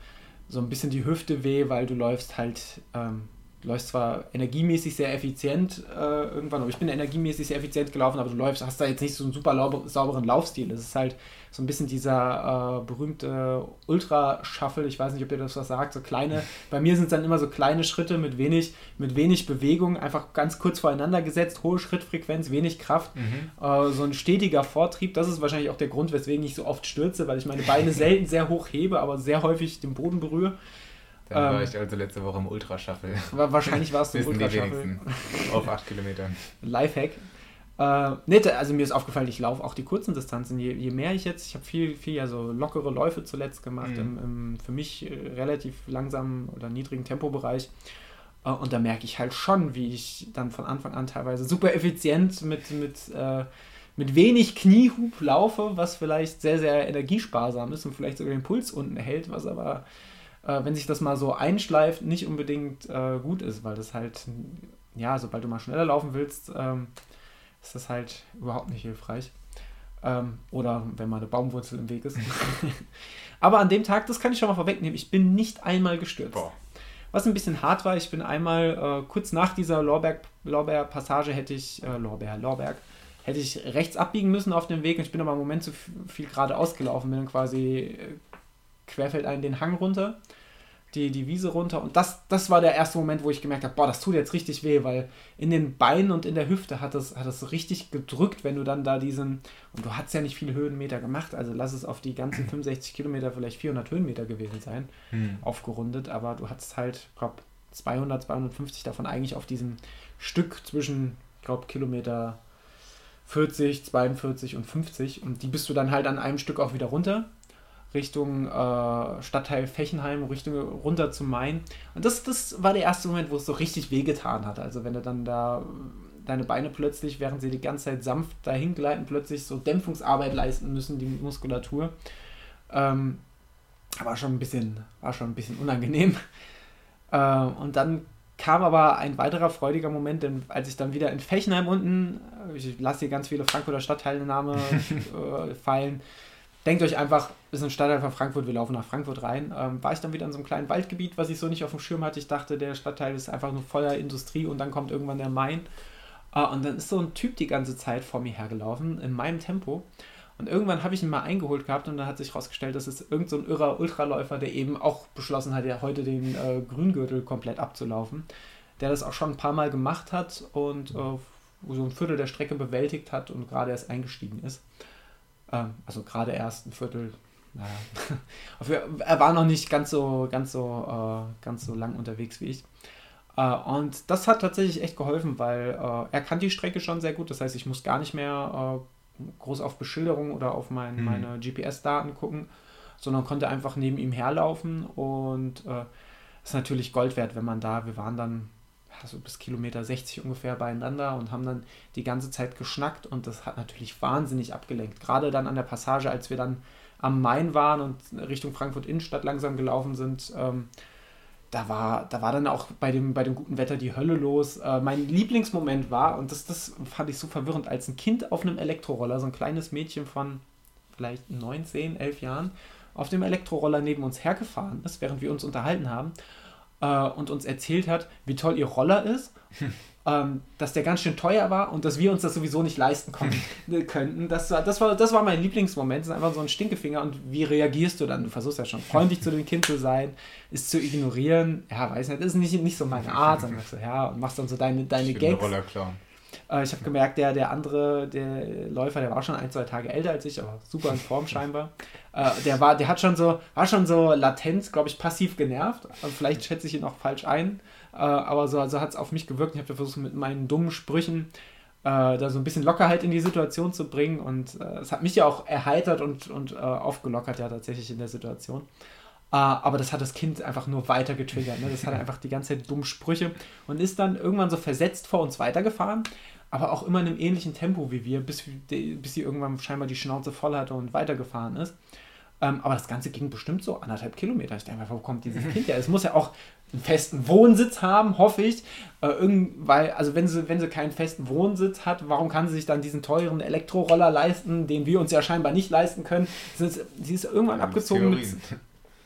[SPEAKER 2] so ein bisschen die Hüfte weh, weil du läufst halt ähm, Du läufst zwar energiemäßig sehr effizient äh, irgendwann, aber ich bin energiemäßig sehr effizient gelaufen, aber du läufst, hast da jetzt nicht so einen super sauberen Laufstil. Es ist halt so ein bisschen dieser äh, berühmte Ultra-Shuffle, ich weiß nicht, ob ihr das was sagt, so kleine, bei mir sind es dann immer so kleine Schritte mit wenig, mit wenig Bewegung, einfach ganz kurz voreinander gesetzt, hohe Schrittfrequenz, wenig Kraft, mhm. äh, so ein stetiger Vortrieb, das ist wahrscheinlich auch der Grund, weswegen ich so oft stürze, weil ich meine Beine selten sehr hoch hebe, aber sehr häufig den Boden berühre.
[SPEAKER 3] Dann ähm, war ich also letzte Woche im Ultrashuffle.
[SPEAKER 2] Wahrscheinlich warst du im Ultrashuffle.
[SPEAKER 3] Auf 8 Kilometern. [LAUGHS]
[SPEAKER 2] Lifehack. Äh, nee, also mir ist aufgefallen, ich laufe auch die kurzen Distanzen. Je, je mehr ich jetzt, ich habe viel, viel ja so lockere Läufe zuletzt gemacht, mhm. im, im, für mich äh, relativ langsamen oder niedrigen Tempobereich. Äh, und da merke ich halt schon, wie ich dann von Anfang an teilweise super effizient mit, mit, äh, mit wenig Kniehub laufe, was vielleicht sehr, sehr energiesparsam ist und vielleicht sogar den Puls unten hält, was aber äh, wenn sich das mal so einschleift, nicht unbedingt äh, gut ist, weil das halt, ja, sobald du mal schneller laufen willst, ähm, ist das halt überhaupt nicht hilfreich. Ähm, oder wenn mal eine Baumwurzel im Weg ist. [LAUGHS] Aber an dem Tag, das kann ich schon mal vorwegnehmen, ich bin nicht einmal gestürzt. Boah. Was ein bisschen hart war, ich bin einmal äh, kurz nach dieser Lorbeer-Passage hätte ich, äh, Lorbeer, Lorberg, hätte ich rechts abbiegen müssen auf dem Weg und ich bin aber im Moment zu viel geradeaus gelaufen, bin quasi äh, querfeldein den Hang runter, die, die Wiese runter. Und das, das war der erste Moment, wo ich gemerkt habe, boah, das tut jetzt richtig weh, weil in den Beinen und in der Hüfte hat es, hat es richtig gedrückt, wenn du dann da diesen, und du hast ja nicht viele Höhenmeter gemacht, also lass es auf die ganzen [CLEARS THROAT] 65 Kilometer vielleicht 400 Höhenmeter gewesen sein, hm. aufgerundet, aber du hattest halt, glaube, 200, 250 davon eigentlich auf diesem Stück zwischen, ich glaube, Kilometer 40, 42 und 50 und die bist du dann halt an einem Stück auch wieder runter Richtung äh, Stadtteil Fechenheim, Richtung runter zum Main. Und das, das war der erste Moment, wo es so richtig wehgetan hat. Also wenn du dann da, deine Beine plötzlich, während sie die ganze Zeit sanft dahin gleiten, plötzlich so Dämpfungsarbeit leisten müssen, die Muskulatur. Ähm, war schon ein bisschen, war schon ein bisschen unangenehm. [LAUGHS] Äh, und dann kam aber ein weiterer freudiger Moment, denn als ich dann wieder in Fechenheim unten, ich lasse hier ganz viele Frankfurter Stadtteilname [LAUGHS] äh, fallen, denkt euch einfach, sind ein Stadtteil von Frankfurt, wir laufen nach Frankfurt rein. Ähm, war ich dann wieder in so einem kleinen Waldgebiet, was ich so nicht auf dem Schirm hatte. Ich dachte, der Stadtteil ist einfach nur voller Industrie und dann kommt irgendwann der Main. Äh, und dann ist so ein Typ die ganze Zeit vor mir hergelaufen, in meinem Tempo. Und irgendwann habe ich ihn mal eingeholt gehabt und dann hat sich herausgestellt, dass es irgendein so irrer Ultraläufer, der eben auch beschlossen hat, ja heute den äh, Grüngürtel komplett abzulaufen, der das auch schon ein paar Mal gemacht hat und äh, so ein Viertel der Strecke bewältigt hat und gerade erst eingestiegen ist. Ähm, also gerade erst ein Viertel. Naja. [LAUGHS] er war noch nicht ganz so, ganz so, äh, ganz so lang unterwegs wie ich. Uh, und das hat tatsächlich echt geholfen, weil er kann die Strecke schon sehr gut. Das heißt, ich muss gar nicht mehr groß auf Beschilderung oder auf mein, mhm. meine GPS-Daten gucken, sondern konnte einfach neben ihm herlaufen und äh, ist natürlich Gold wert, wenn man da, wir waren dann so bis Kilometer 60 ungefähr beieinander und haben dann die ganze Zeit geschnackt und das hat natürlich wahnsinnig abgelenkt. Gerade dann an der Passage, als wir dann am Main waren und Richtung Frankfurt Innenstadt langsam gelaufen sind, ähm, da war, da war dann auch bei dem, bei dem guten Wetter die Hölle los. Äh, mein Lieblingsmoment war, und das, das fand ich so verwirrend, als ein Kind auf einem Elektroroller, so ein kleines Mädchen von vielleicht 19, 11 Jahren, auf dem Elektroroller neben uns hergefahren ist, während wir uns unterhalten haben äh, und uns erzählt hat, wie toll ihr Roller ist ähm, dass der ganz schön teuer war und dass wir uns das sowieso nicht leisten konnten, könnten. Das war, das, war, das war mein Lieblingsmoment. Das ist einfach so ein Stinkefinger. Und wie reagierst du dann? Du versuchst ja schon freundlich zu dem Kind zu sein, es zu ignorieren. Ja, weiß nicht, das ist nicht, nicht so meine [LAUGHS] Art. Dann sagst du, ja, und machst dann so deine, deine Gags. Roller klauen. Äh, ich habe gemerkt, der, der andere, der Läufer, der war schon ein, zwei Tage älter als ich, aber super in Form scheinbar. Äh, der war, der hat schon so, war schon so latent, glaube ich, passiv genervt. Also vielleicht schätze ich ihn auch falsch ein. Äh, aber so also hat es auf mich gewirkt. Ich habe versucht, mit meinen dummen Sprüchen äh, da so ein bisschen Lockerheit in die Situation zu bringen. Und äh, es hat mich ja auch erheitert und, und äh, aufgelockert, ja, tatsächlich in der Situation. Äh, aber das hat das Kind einfach nur weiter getriggert. Ne? Das hat [LAUGHS] einfach die ganze Zeit dumme Sprüche und ist dann irgendwann so versetzt vor uns weitergefahren. Aber auch immer in einem ähnlichen Tempo wie wir, bis, bis sie irgendwann scheinbar die Schnauze voll hatte und weitergefahren ist. Ähm, aber das Ganze ging bestimmt so anderthalb Kilometer. Ich denke, wo kommt dieses Kind her? Es muss ja auch einen festen Wohnsitz haben, hoffe ich. Äh, irgend, weil, also wenn sie, wenn sie keinen festen Wohnsitz hat, warum kann sie sich dann diesen teuren Elektroroller leisten, den wir uns ja scheinbar nicht leisten können? Sie ist, sie ist irgendwann ja, abgezogen mit,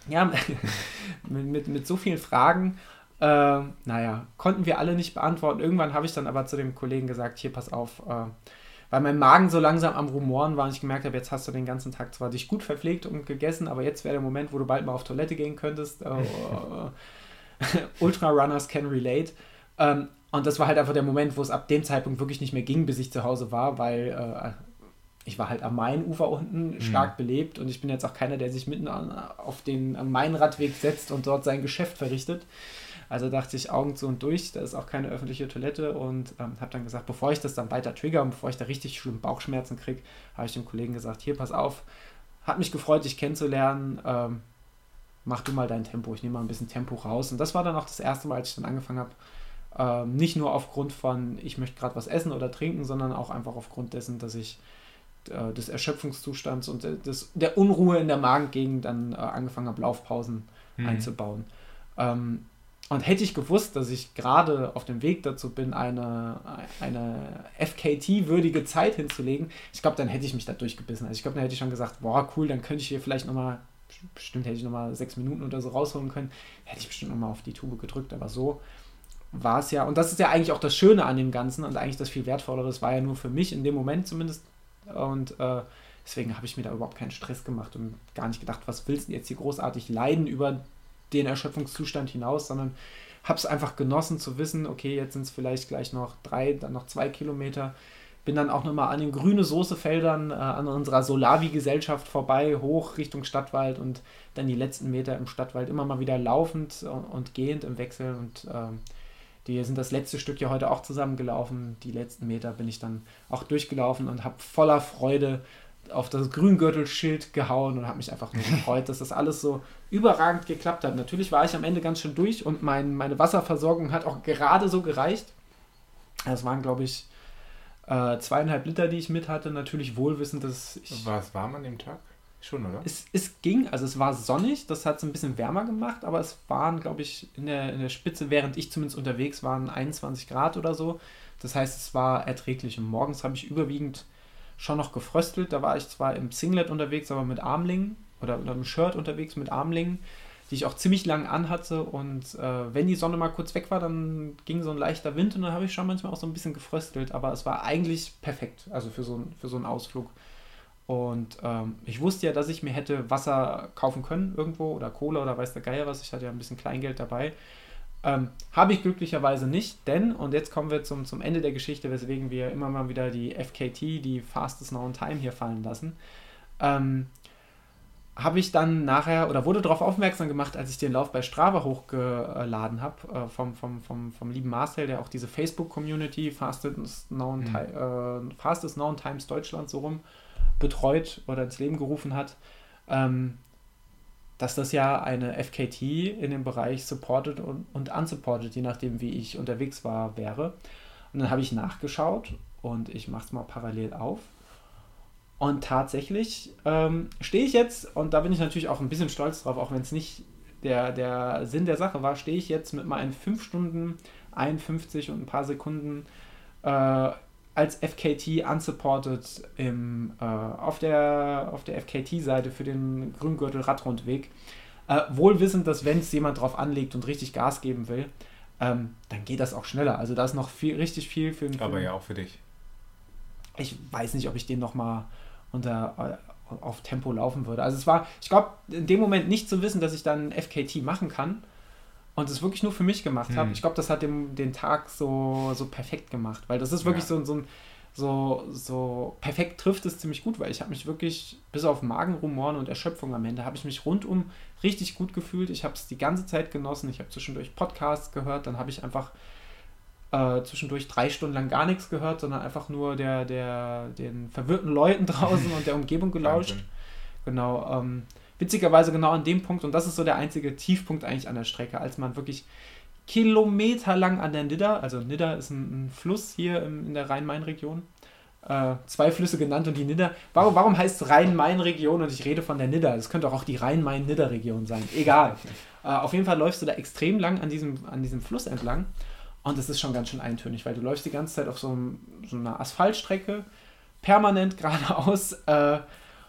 [SPEAKER 2] ja, [LAUGHS] mit, mit, mit so vielen Fragen. Äh, naja, konnten wir alle nicht beantworten. Irgendwann habe ich dann aber zu dem Kollegen gesagt, hier, pass auf, äh, weil mein Magen so langsam am Rumoren war und ich gemerkt habe, jetzt hast du den ganzen Tag zwar dich gut verpflegt und gegessen, aber jetzt wäre der Moment, wo du bald mal auf Toilette gehen könntest. Äh, [LAUGHS] Ultra Runners can relate. Ähm, und das war halt einfach der Moment, wo es ab dem Zeitpunkt wirklich nicht mehr ging, bis ich zu Hause war, weil äh, ich war halt am Mainufer unten stark mhm. belebt und ich bin jetzt auch keiner, der sich mitten auf den Main-Radweg setzt und dort sein Geschäft verrichtet. Also dachte ich Augen zu und durch, da ist auch keine öffentliche Toilette und ähm, habe dann gesagt, bevor ich das dann weiter trigger und bevor ich da richtig schlimm Bauchschmerzen kriege, habe ich dem Kollegen gesagt, hier, pass auf, hat mich gefreut, dich kennenzulernen, ähm, mach du mal dein Tempo, ich nehme mal ein bisschen Tempo raus. Und das war dann auch das erste Mal, als ich dann angefangen habe, ähm, nicht nur aufgrund von, ich möchte gerade was essen oder trinken, sondern auch einfach aufgrund dessen, dass ich äh, des Erschöpfungszustands und des, der Unruhe in der Magengegend dann äh, angefangen habe, Laufpausen mhm. einzubauen. Ähm, und hätte ich gewusst, dass ich gerade auf dem Weg dazu bin, eine, eine FKT-würdige Zeit hinzulegen, ich glaube, dann hätte ich mich da durchgebissen. Also ich glaube, dann hätte ich schon gesagt, boah, cool, dann könnte ich hier vielleicht nochmal, bestimmt hätte ich nochmal sechs Minuten oder so rausholen können, hätte ich bestimmt nochmal auf die Tube gedrückt, aber so war es ja, und das ist ja eigentlich auch das Schöne an dem Ganzen und eigentlich das viel Wertvollere, das war ja nur für mich in dem Moment zumindest und äh, deswegen habe ich mir da überhaupt keinen Stress gemacht und gar nicht gedacht, was willst du jetzt hier großartig leiden über den Erschöpfungszustand hinaus, sondern habe es einfach genossen zu wissen, okay, jetzt sind es vielleicht gleich noch drei, dann noch zwei Kilometer. Bin dann auch nochmal an den grüne Soßefeldern äh, an unserer Solavi-Gesellschaft vorbei, hoch Richtung Stadtwald und dann die letzten Meter im Stadtwald immer mal wieder laufend und, und gehend im Wechsel. Und äh, die sind das letzte Stück ja heute auch zusammengelaufen. Die letzten Meter bin ich dann auch durchgelaufen und habe voller Freude auf das Grüngürtelschild gehauen und habe mich einfach nur [LAUGHS] gefreut, dass das alles so überragend geklappt hat. Natürlich war ich am Ende ganz schön durch und mein, meine Wasserversorgung hat auch gerade so gereicht. Es waren, glaube ich, Äh, zweieinhalb Liter, die ich mit hatte, natürlich wohlwissend, dass ich.
[SPEAKER 3] War es warm an dem Tag? Schon, oder?
[SPEAKER 2] Es, es ging, also es war sonnig, das hat es ein bisschen wärmer gemacht, aber es waren, glaube ich, in der, in der Spitze, während ich zumindest unterwegs war, 21 Grad oder so. Das heißt, es war erträglich. Und morgens habe ich überwiegend schon noch gefröstelt. Da war ich zwar im Singlet unterwegs, aber mit Armlingen oder, oder im Shirt unterwegs mit Armlingen, die ich auch ziemlich lang anhatte. Und äh, wenn die Sonne mal kurz weg war, dann ging so ein leichter Wind und dann habe ich schon manchmal auch so ein bisschen gefröstelt. Aber es war eigentlich perfekt, also für so, für so einen Ausflug. Und ähm, ich wusste ja, dass ich mir hätte Wasser kaufen können irgendwo oder Cola oder weiß der Geier was. Ich hatte ja ein bisschen Kleingeld dabei. Ähm, Habe ich glücklicherweise nicht, denn, und jetzt kommen wir zum, zum Ende der Geschichte, weswegen wir immer mal wieder die FKT, die Fastest Known Time, hier fallen lassen. Ähm, habe ich dann nachher oder wurde darauf aufmerksam gemacht, als ich den Lauf bei Strava hochgeladen habe, äh, vom, vom, vom, vom lieben Marcel, der auch diese Facebook-Community Fastest Known, mhm. äh, Fastest Known Times Deutschland so rum betreut oder ins Leben gerufen hat, ähm, dass das ja eine FKT in dem Bereich supported und, und unsupported, je nachdem wie ich unterwegs war, wäre. Und dann habe ich nachgeschaut und ich mache es mal parallel auf. Und tatsächlich ähm, stehe ich jetzt, und da bin ich natürlich auch ein bisschen stolz drauf, auch wenn es nicht der, der Sinn der Sache war, stehe ich jetzt mit meinen 5 Stunden 51 und ein paar Sekunden äh, als FKT unsupported im, äh, auf der, auf der FKT-Seite für den Grüngürtel Radrundweg. Äh, wohl wissend, dass wenn es jemand drauf anlegt und richtig Gas geben will, ähm, dann geht das auch schneller. Also da ist noch viel, richtig viel für den.
[SPEAKER 3] Aber ja auch für dich.
[SPEAKER 2] Ich weiß nicht, ob ich den nochmal unter äh, auf Tempo laufen würde. Also es war, ich glaube, in dem Moment nicht zu wissen, dass ich dann FKT machen kann und es wirklich nur für mich gemacht habe. Hm. Ich glaube, das hat dem, den Tag so, so perfekt gemacht, weil das ist wirklich ja. so, so ein so, so perfekt trifft es ziemlich gut, weil ich habe mich wirklich, bis auf Magenrumoren und Erschöpfung am Ende, habe ich mich rundum richtig gut gefühlt. Ich habe es die ganze Zeit genossen. Ich habe zwischendurch Podcasts gehört, dann habe ich einfach äh, zwischendurch drei Stunden lang gar nichts gehört, sondern einfach nur der, der, den verwirrten Leuten [LAUGHS] draußen und der Umgebung gelauscht. Genau. Ähm, witzigerweise genau an dem Punkt, und das ist so der einzige Tiefpunkt eigentlich an der Strecke, als man wirklich kilometerlang an der Nidda, also Nidda ist ein, ein Fluss hier im, in der Rhein-Main-Region, äh, zwei Flüsse genannt und die Nidda. Warum, warum heißt es Rhein-Main-Region und ich rede von der Nidda? Das könnte auch die Rhein-Main-Nidda-Region sein. Egal. [LAUGHS] äh, auf jeden Fall läufst du da extrem lang an diesem, an diesem Fluss entlang und das ist schon ganz schön eintönig, weil du läufst die ganze Zeit auf so, einem, so einer Asphaltstrecke, permanent geradeaus. Äh,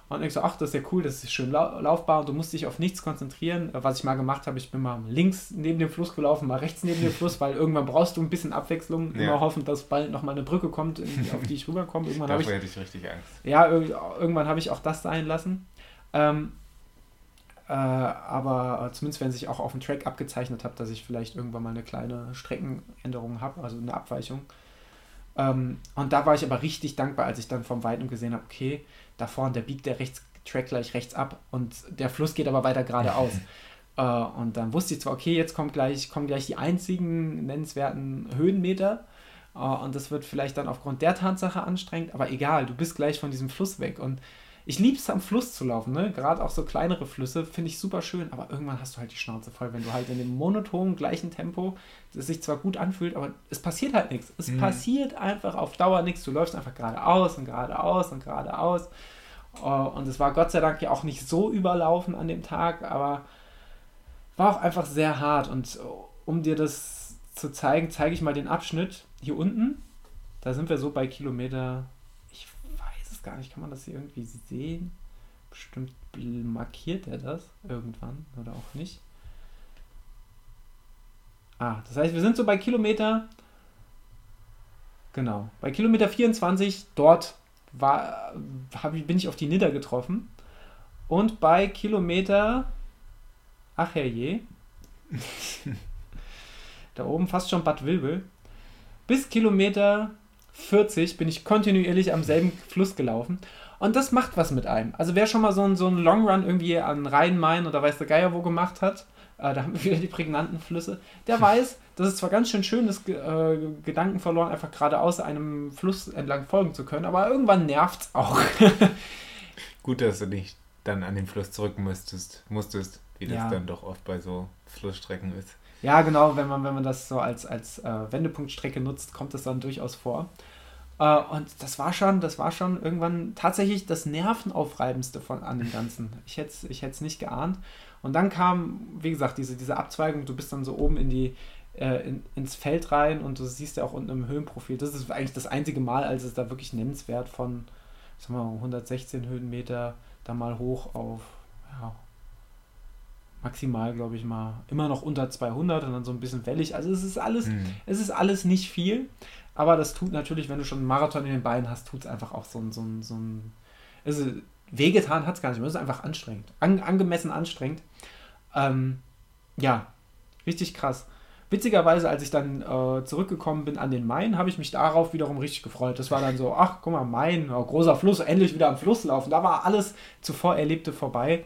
[SPEAKER 2] und ich so, ach, das ist ja cool, das ist schön laufbar und du musst dich auf nichts konzentrieren. Was ich mal gemacht habe, ich bin mal links neben dem Fluss gelaufen, mal rechts neben dem [LAUGHS] Fluss, weil irgendwann brauchst du ein bisschen Abwechslung. Ja. Immer hoffen, dass bald nochmal eine Brücke kommt, auf die ich [LAUGHS] rüberkomme. Irgendwann habe ich,
[SPEAKER 3] hätte ich richtig Angst.
[SPEAKER 2] Ja, irgendwann habe ich auch das sein lassen. Ähm, äh, aber zumindest wenn sich auch auf dem Track abgezeichnet hat, dass ich vielleicht irgendwann mal eine kleine Streckenänderung habe, also eine Abweichung. Ähm, und da war ich aber richtig dankbar, als ich dann vom Weiten gesehen habe, okay, da vorne, der biegt der rechts, Track gleich rechts ab und der Fluss geht aber weiter geradeaus. [LAUGHS] äh, und dann wusste ich zwar, okay, jetzt kommt gleich, kommen gleich die einzigen nennenswerten Höhenmeter. Uh, und das wird vielleicht dann aufgrund der Tatsache anstrengend, aber egal, du bist gleich von diesem Fluss weg. Und ich liebe es am Fluss zu laufen, ne? Gerade auch so kleinere Flüsse finde ich super schön, aber irgendwann hast du halt die Schnauze voll, wenn du halt in dem monotonen gleichen Tempo, das sich zwar gut anfühlt, aber es passiert halt nichts. Es mhm. passiert einfach auf Dauer nichts. Du läufst einfach geradeaus und geradeaus und geradeaus. Äh, und es war Gott sei Dank ja auch nicht so überlaufen an dem Tag, aber war auch einfach sehr hart. Und um dir das zu zeigen, zeige ich mal den Abschnitt hier unten. Da sind wir so bei Kilometer gar nicht, kann man das hier irgendwie sehen? Bestimmt markiert er das irgendwann oder auch nicht. Ah, das heißt, wir sind so bei Kilometer. Genau, bei Kilometer 24, dort war, hab, bin ich auf die Nidder getroffen. Und bei Kilometer. Ach herrje. [LAUGHS] da oben fast schon Bad Wilbel. Bis Kilometer 40 bin ich kontinuierlich am selben Fluss gelaufen. Und das macht was mit einem. Also wer schon mal so einen, so einen Long Run irgendwie an Rhein-Main oder weiß der Geier wo gemacht hat, äh, da haben wir wieder die prägnanten Flüsse, der [LAUGHS] weiß, dass es zwar ganz schön schön ist, äh, Gedanken verloren, einfach geradeaus einem Fluss entlang folgen zu können, aber irgendwann nervt es auch. [LAUGHS]
[SPEAKER 3] Gut, dass du nicht dann an den Fluss zurück musstest, musstest wie das ja. dann doch oft bei so Flussstrecken ist.
[SPEAKER 2] Ja, genau, wenn man, wenn man das so als, als äh, Wendepunktstrecke nutzt, kommt das dann durchaus vor. Äh, und das war schon, das war schon irgendwann tatsächlich das Nervenaufreibendste von an dem Ganzen. Ich hätte es ich nicht geahnt. Und dann kam, wie gesagt, diese, diese Abzweigung, du bist dann so oben in die, äh, in, ins Feld rein und du siehst ja auch unten im Höhenprofil. Das ist eigentlich das einzige Mal, als es da wirklich nennenswert von, sagen wir mal, 116 Höhenmeter da mal hoch auf, maximal, glaube ich mal, immer noch unter 200 und dann so ein bisschen wellig. Also es ist alles, mhm. es ist alles nicht viel, aber das tut natürlich, wenn du schon einen Marathon in den Beinen hast, tut es einfach auch so ein, so ein, so ein also wehgetan hat es gar nicht mehr, es ist einfach anstrengend, An, angemessen anstrengend. Ähm, ja, richtig krass. Witzigerweise, als ich dann äh, zurückgekommen bin an den Main, habe ich mich darauf wiederum richtig gefreut. Das war dann so, ach, guck mal, Main, oh, großer Fluss, endlich wieder am Fluss laufen. Da war alles zuvor Erlebte vorbei.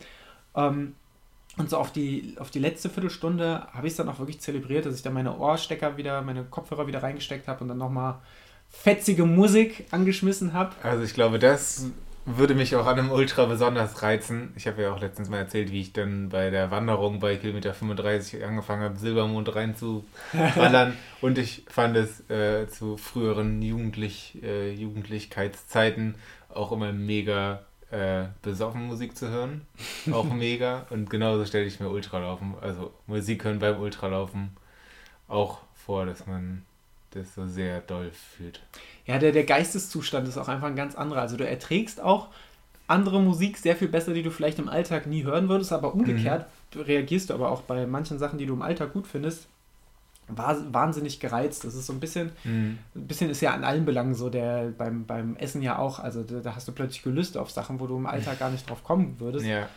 [SPEAKER 2] Ähm, und so auf die, auf die letzte Viertelstunde habe ich es dann auch wirklich zelebriert, dass ich dann meine Ohrstecker wieder, meine Kopfhörer wieder reingesteckt habe und dann nochmal fetzige Musik angeschmissen habe.
[SPEAKER 3] Also ich glaube, das würde mich auch an einem Ultra besonders reizen. Ich habe ja auch letztens mal erzählt, wie ich dann bei der Wanderung bei Kilometer 35 angefangen habe, Silbermond reinzuballern. [LAUGHS] und ich fand es äh, zu früheren Jugendlich, äh, Jugendlichkeitszeiten auch immer mega äh, besoffen Musik zu hören. Auch [LAUGHS] mega. Und genauso stelle ich mir Ultralaufen, also Musik hören beim Ultralaufen auch vor, dass man das so sehr doll fühlt.
[SPEAKER 2] Ja, der, der Geisteszustand ist auch einfach ein ganz anderer. Also du erträgst auch andere Musik sehr viel besser, die du vielleicht im Alltag nie hören würdest, aber umgekehrt mhm. reagierst du aber auch bei manchen Sachen, die du im Alltag gut findest, wahnsinnig gereizt. Das ist so ein bisschen, mhm. ein bisschen ist ja an allen Belangen so, der beim, beim Essen ja auch, also da, da hast du plötzlich Gelüste auf Sachen, wo du im Alltag gar nicht drauf kommen würdest. Ja.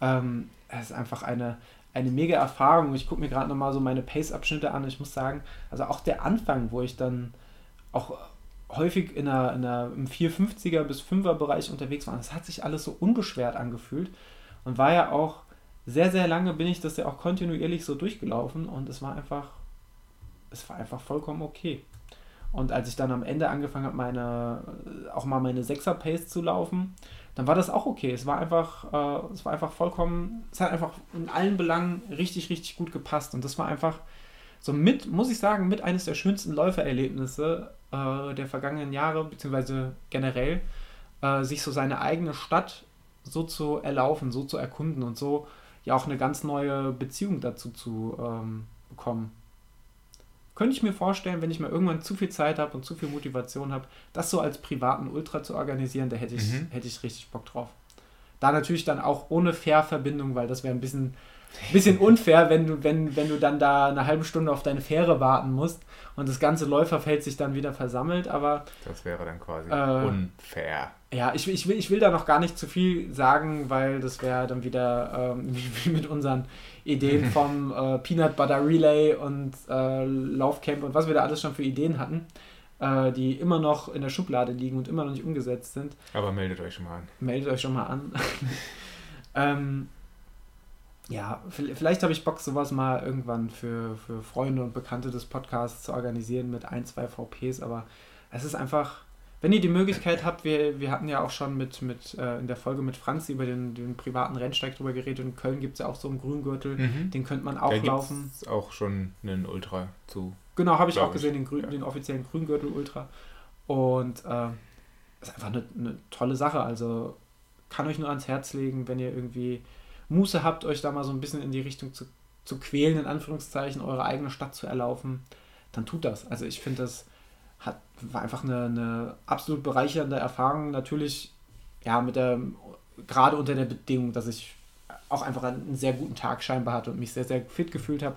[SPEAKER 2] Ähm, es ist einfach eine, eine mega Erfahrung. Ich gucke mir gerade nochmal so meine Pace-Abschnitte an. Ich muss sagen, also auch der Anfang, wo ich dann auch häufig in einer, in einer, im 450er bis 5er Bereich unterwegs war, das hat sich alles so unbeschwert angefühlt und war ja auch sehr, sehr lange bin ich das ja auch kontinuierlich so durchgelaufen und es war einfach es war einfach vollkommen okay. Und als ich dann am Ende angefangen habe, meine, auch mal meine Sechser-Pace zu laufen, dann war das auch okay. Es war einfach, äh, es war einfach vollkommen, es hat einfach in allen Belangen richtig, richtig gut gepasst. Und das war einfach so mit, muss ich sagen, mit eines der schönsten Läufererlebnisse äh, der vergangenen Jahre, beziehungsweise generell, äh, sich so seine eigene Stadt so zu erlaufen, so zu erkunden und so ja auch eine ganz neue Beziehung dazu zu ähm, bekommen könnte ich mir vorstellen, wenn ich mal irgendwann zu viel Zeit habe und zu viel Motivation habe, das so als privaten Ultra zu organisieren, da hätte ich, mhm. hätte ich richtig Bock drauf. Da natürlich dann auch ohne Fährverbindung, weil das wäre ein bisschen, bisschen [LAUGHS] unfair, wenn du, wenn, wenn du dann da eine halbe Stunde auf deine Fähre warten musst und das ganze Läuferfeld sich dann wieder versammelt, aber.
[SPEAKER 3] Das wäre dann quasi äh, unfair.
[SPEAKER 2] Ja, ich, ich, will, ich will da noch gar nicht zu viel sagen, weil das wäre dann wieder ähm, [LAUGHS] wie mit unseren Ideen vom äh, Peanut Butter Relay und äh, Laufcamp und was wir da alles schon für Ideen hatten, äh, die immer noch in der Schublade liegen und immer noch nicht umgesetzt sind.
[SPEAKER 3] Aber meldet euch schon mal an.
[SPEAKER 2] Meldet euch schon mal an. [LAUGHS] ähm, ja, vielleicht habe ich Bock, sowas mal irgendwann für, für Freunde und Bekannte des Podcasts zu organisieren mit ein, zwei VPs, aber es ist einfach wenn ihr die Möglichkeit habt, wir, wir hatten ja auch schon mit, mit äh, in der Folge mit Franz über den, den privaten Rennsteig drüber geredet. In Köln gibt es ja auch so einen Grüngürtel, mhm. den könnte man auch da laufen.
[SPEAKER 3] auch schon einen Ultra zu.
[SPEAKER 2] Genau, habe ich auch gesehen, den, Grün, ja. den offiziellen Grüngürtel Ultra. Und äh, ist einfach eine, eine tolle Sache. Also kann euch nur ans Herz legen, wenn ihr irgendwie Muße habt, euch da mal so ein bisschen in die Richtung zu, zu quälen, in Anführungszeichen, eure eigene Stadt zu erlaufen, dann tut das. Also ich finde das hat, war einfach eine, eine absolut bereichernde Erfahrung. Natürlich, ja, mit der, gerade unter der Bedingung, dass ich auch einfach einen sehr guten Tag scheinbar hatte und mich sehr, sehr fit gefühlt habe.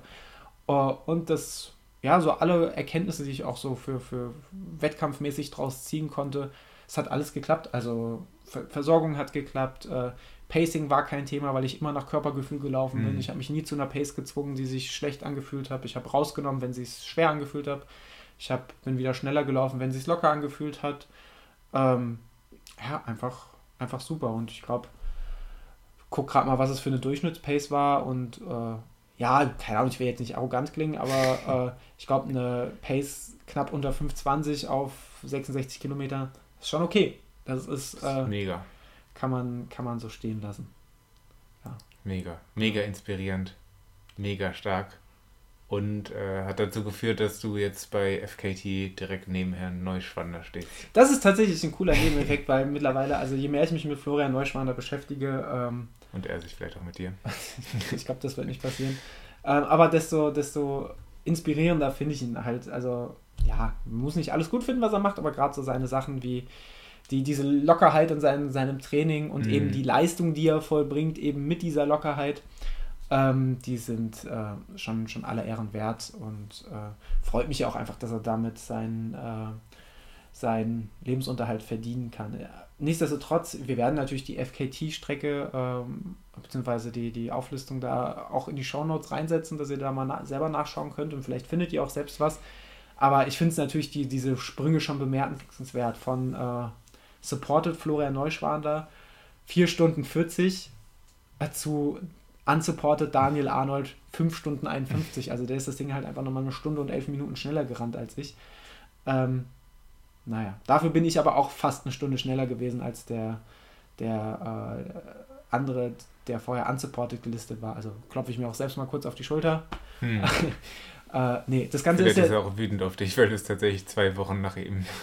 [SPEAKER 2] Äh, und das, ja, so alle Erkenntnisse, die ich auch so für, für wettkampfmäßig draus ziehen konnte, es hat alles geklappt. Also Versorgung hat geklappt, äh, Pacing war kein Thema, weil ich immer nach Körpergefühl gelaufen bin. Mhm. Ich habe mich nie zu einer Pace gezwungen, die sich schlecht angefühlt hat. Ich habe rausgenommen, wenn sie es schwer angefühlt hat. Ich hab, bin wieder schneller gelaufen, wenn es sich locker angefühlt hat. Ähm, ja, einfach, einfach super. Und ich glaube, guck gerade mal, was es für eine Durchschnittspace war. Und äh, ja, keine Ahnung, ich will jetzt nicht arrogant klingen, aber äh, ich glaube, eine Pace knapp unter 5,20 auf 66 Kilometer ist schon okay. Das ist äh,
[SPEAKER 3] mega.
[SPEAKER 2] Kann man, kann man so stehen lassen.
[SPEAKER 3] Ja. Mega, mega inspirierend, mega stark und äh, hat dazu geführt, dass du jetzt bei FKT direkt neben Herrn Neuschwander stehst.
[SPEAKER 2] Das ist tatsächlich ein cooler Nebeneffekt, weil mittlerweile, also je mehr ich mich mit Florian Neuschwander beschäftige. Ähm,
[SPEAKER 3] und er sich vielleicht auch mit dir. [LAUGHS]
[SPEAKER 2] ich glaube, das wird nicht passieren. Ähm, aber desto, desto inspirierender finde ich ihn halt. Also, ja, muss nicht alles gut finden, was er macht, aber gerade so seine Sachen wie die, diese Lockerheit in seinem, seinem Training und mhm. eben die Leistung, die er vollbringt, eben mit dieser Lockerheit ähm, die sind äh, schon, schon alle Ehren wert und äh, freut mich auch einfach, dass er damit seinen, äh, seinen Lebensunterhalt verdienen kann. Nichtsdestotrotz, wir werden natürlich die FKT-Strecke ähm, beziehungsweise die, die Auflistung da auch in die Shownotes reinsetzen, dass ihr da mal na selber nachschauen könnt und vielleicht findet ihr auch selbst was. Aber ich finde es natürlich die, diese Sprünge schon bemerkenswert von äh, Supported Florian Neuschwander 4 Stunden 40 zu unsupported Daniel Arnold 5 Stunden 51. Also der ist das Ding halt einfach nochmal eine Stunde und elf Minuten schneller gerannt als ich. Ähm, naja, dafür bin ich aber auch fast eine Stunde schneller gewesen als der, der äh, andere, der vorher unsupported gelistet war. Also klopfe ich mir auch selbst mal kurz auf die Schulter. Hm. [LAUGHS] äh, nee, das Ganze
[SPEAKER 3] Vielleicht ist ja auch wütend auf dich, weil du es tatsächlich zwei Wochen nach ihm. [LAUGHS]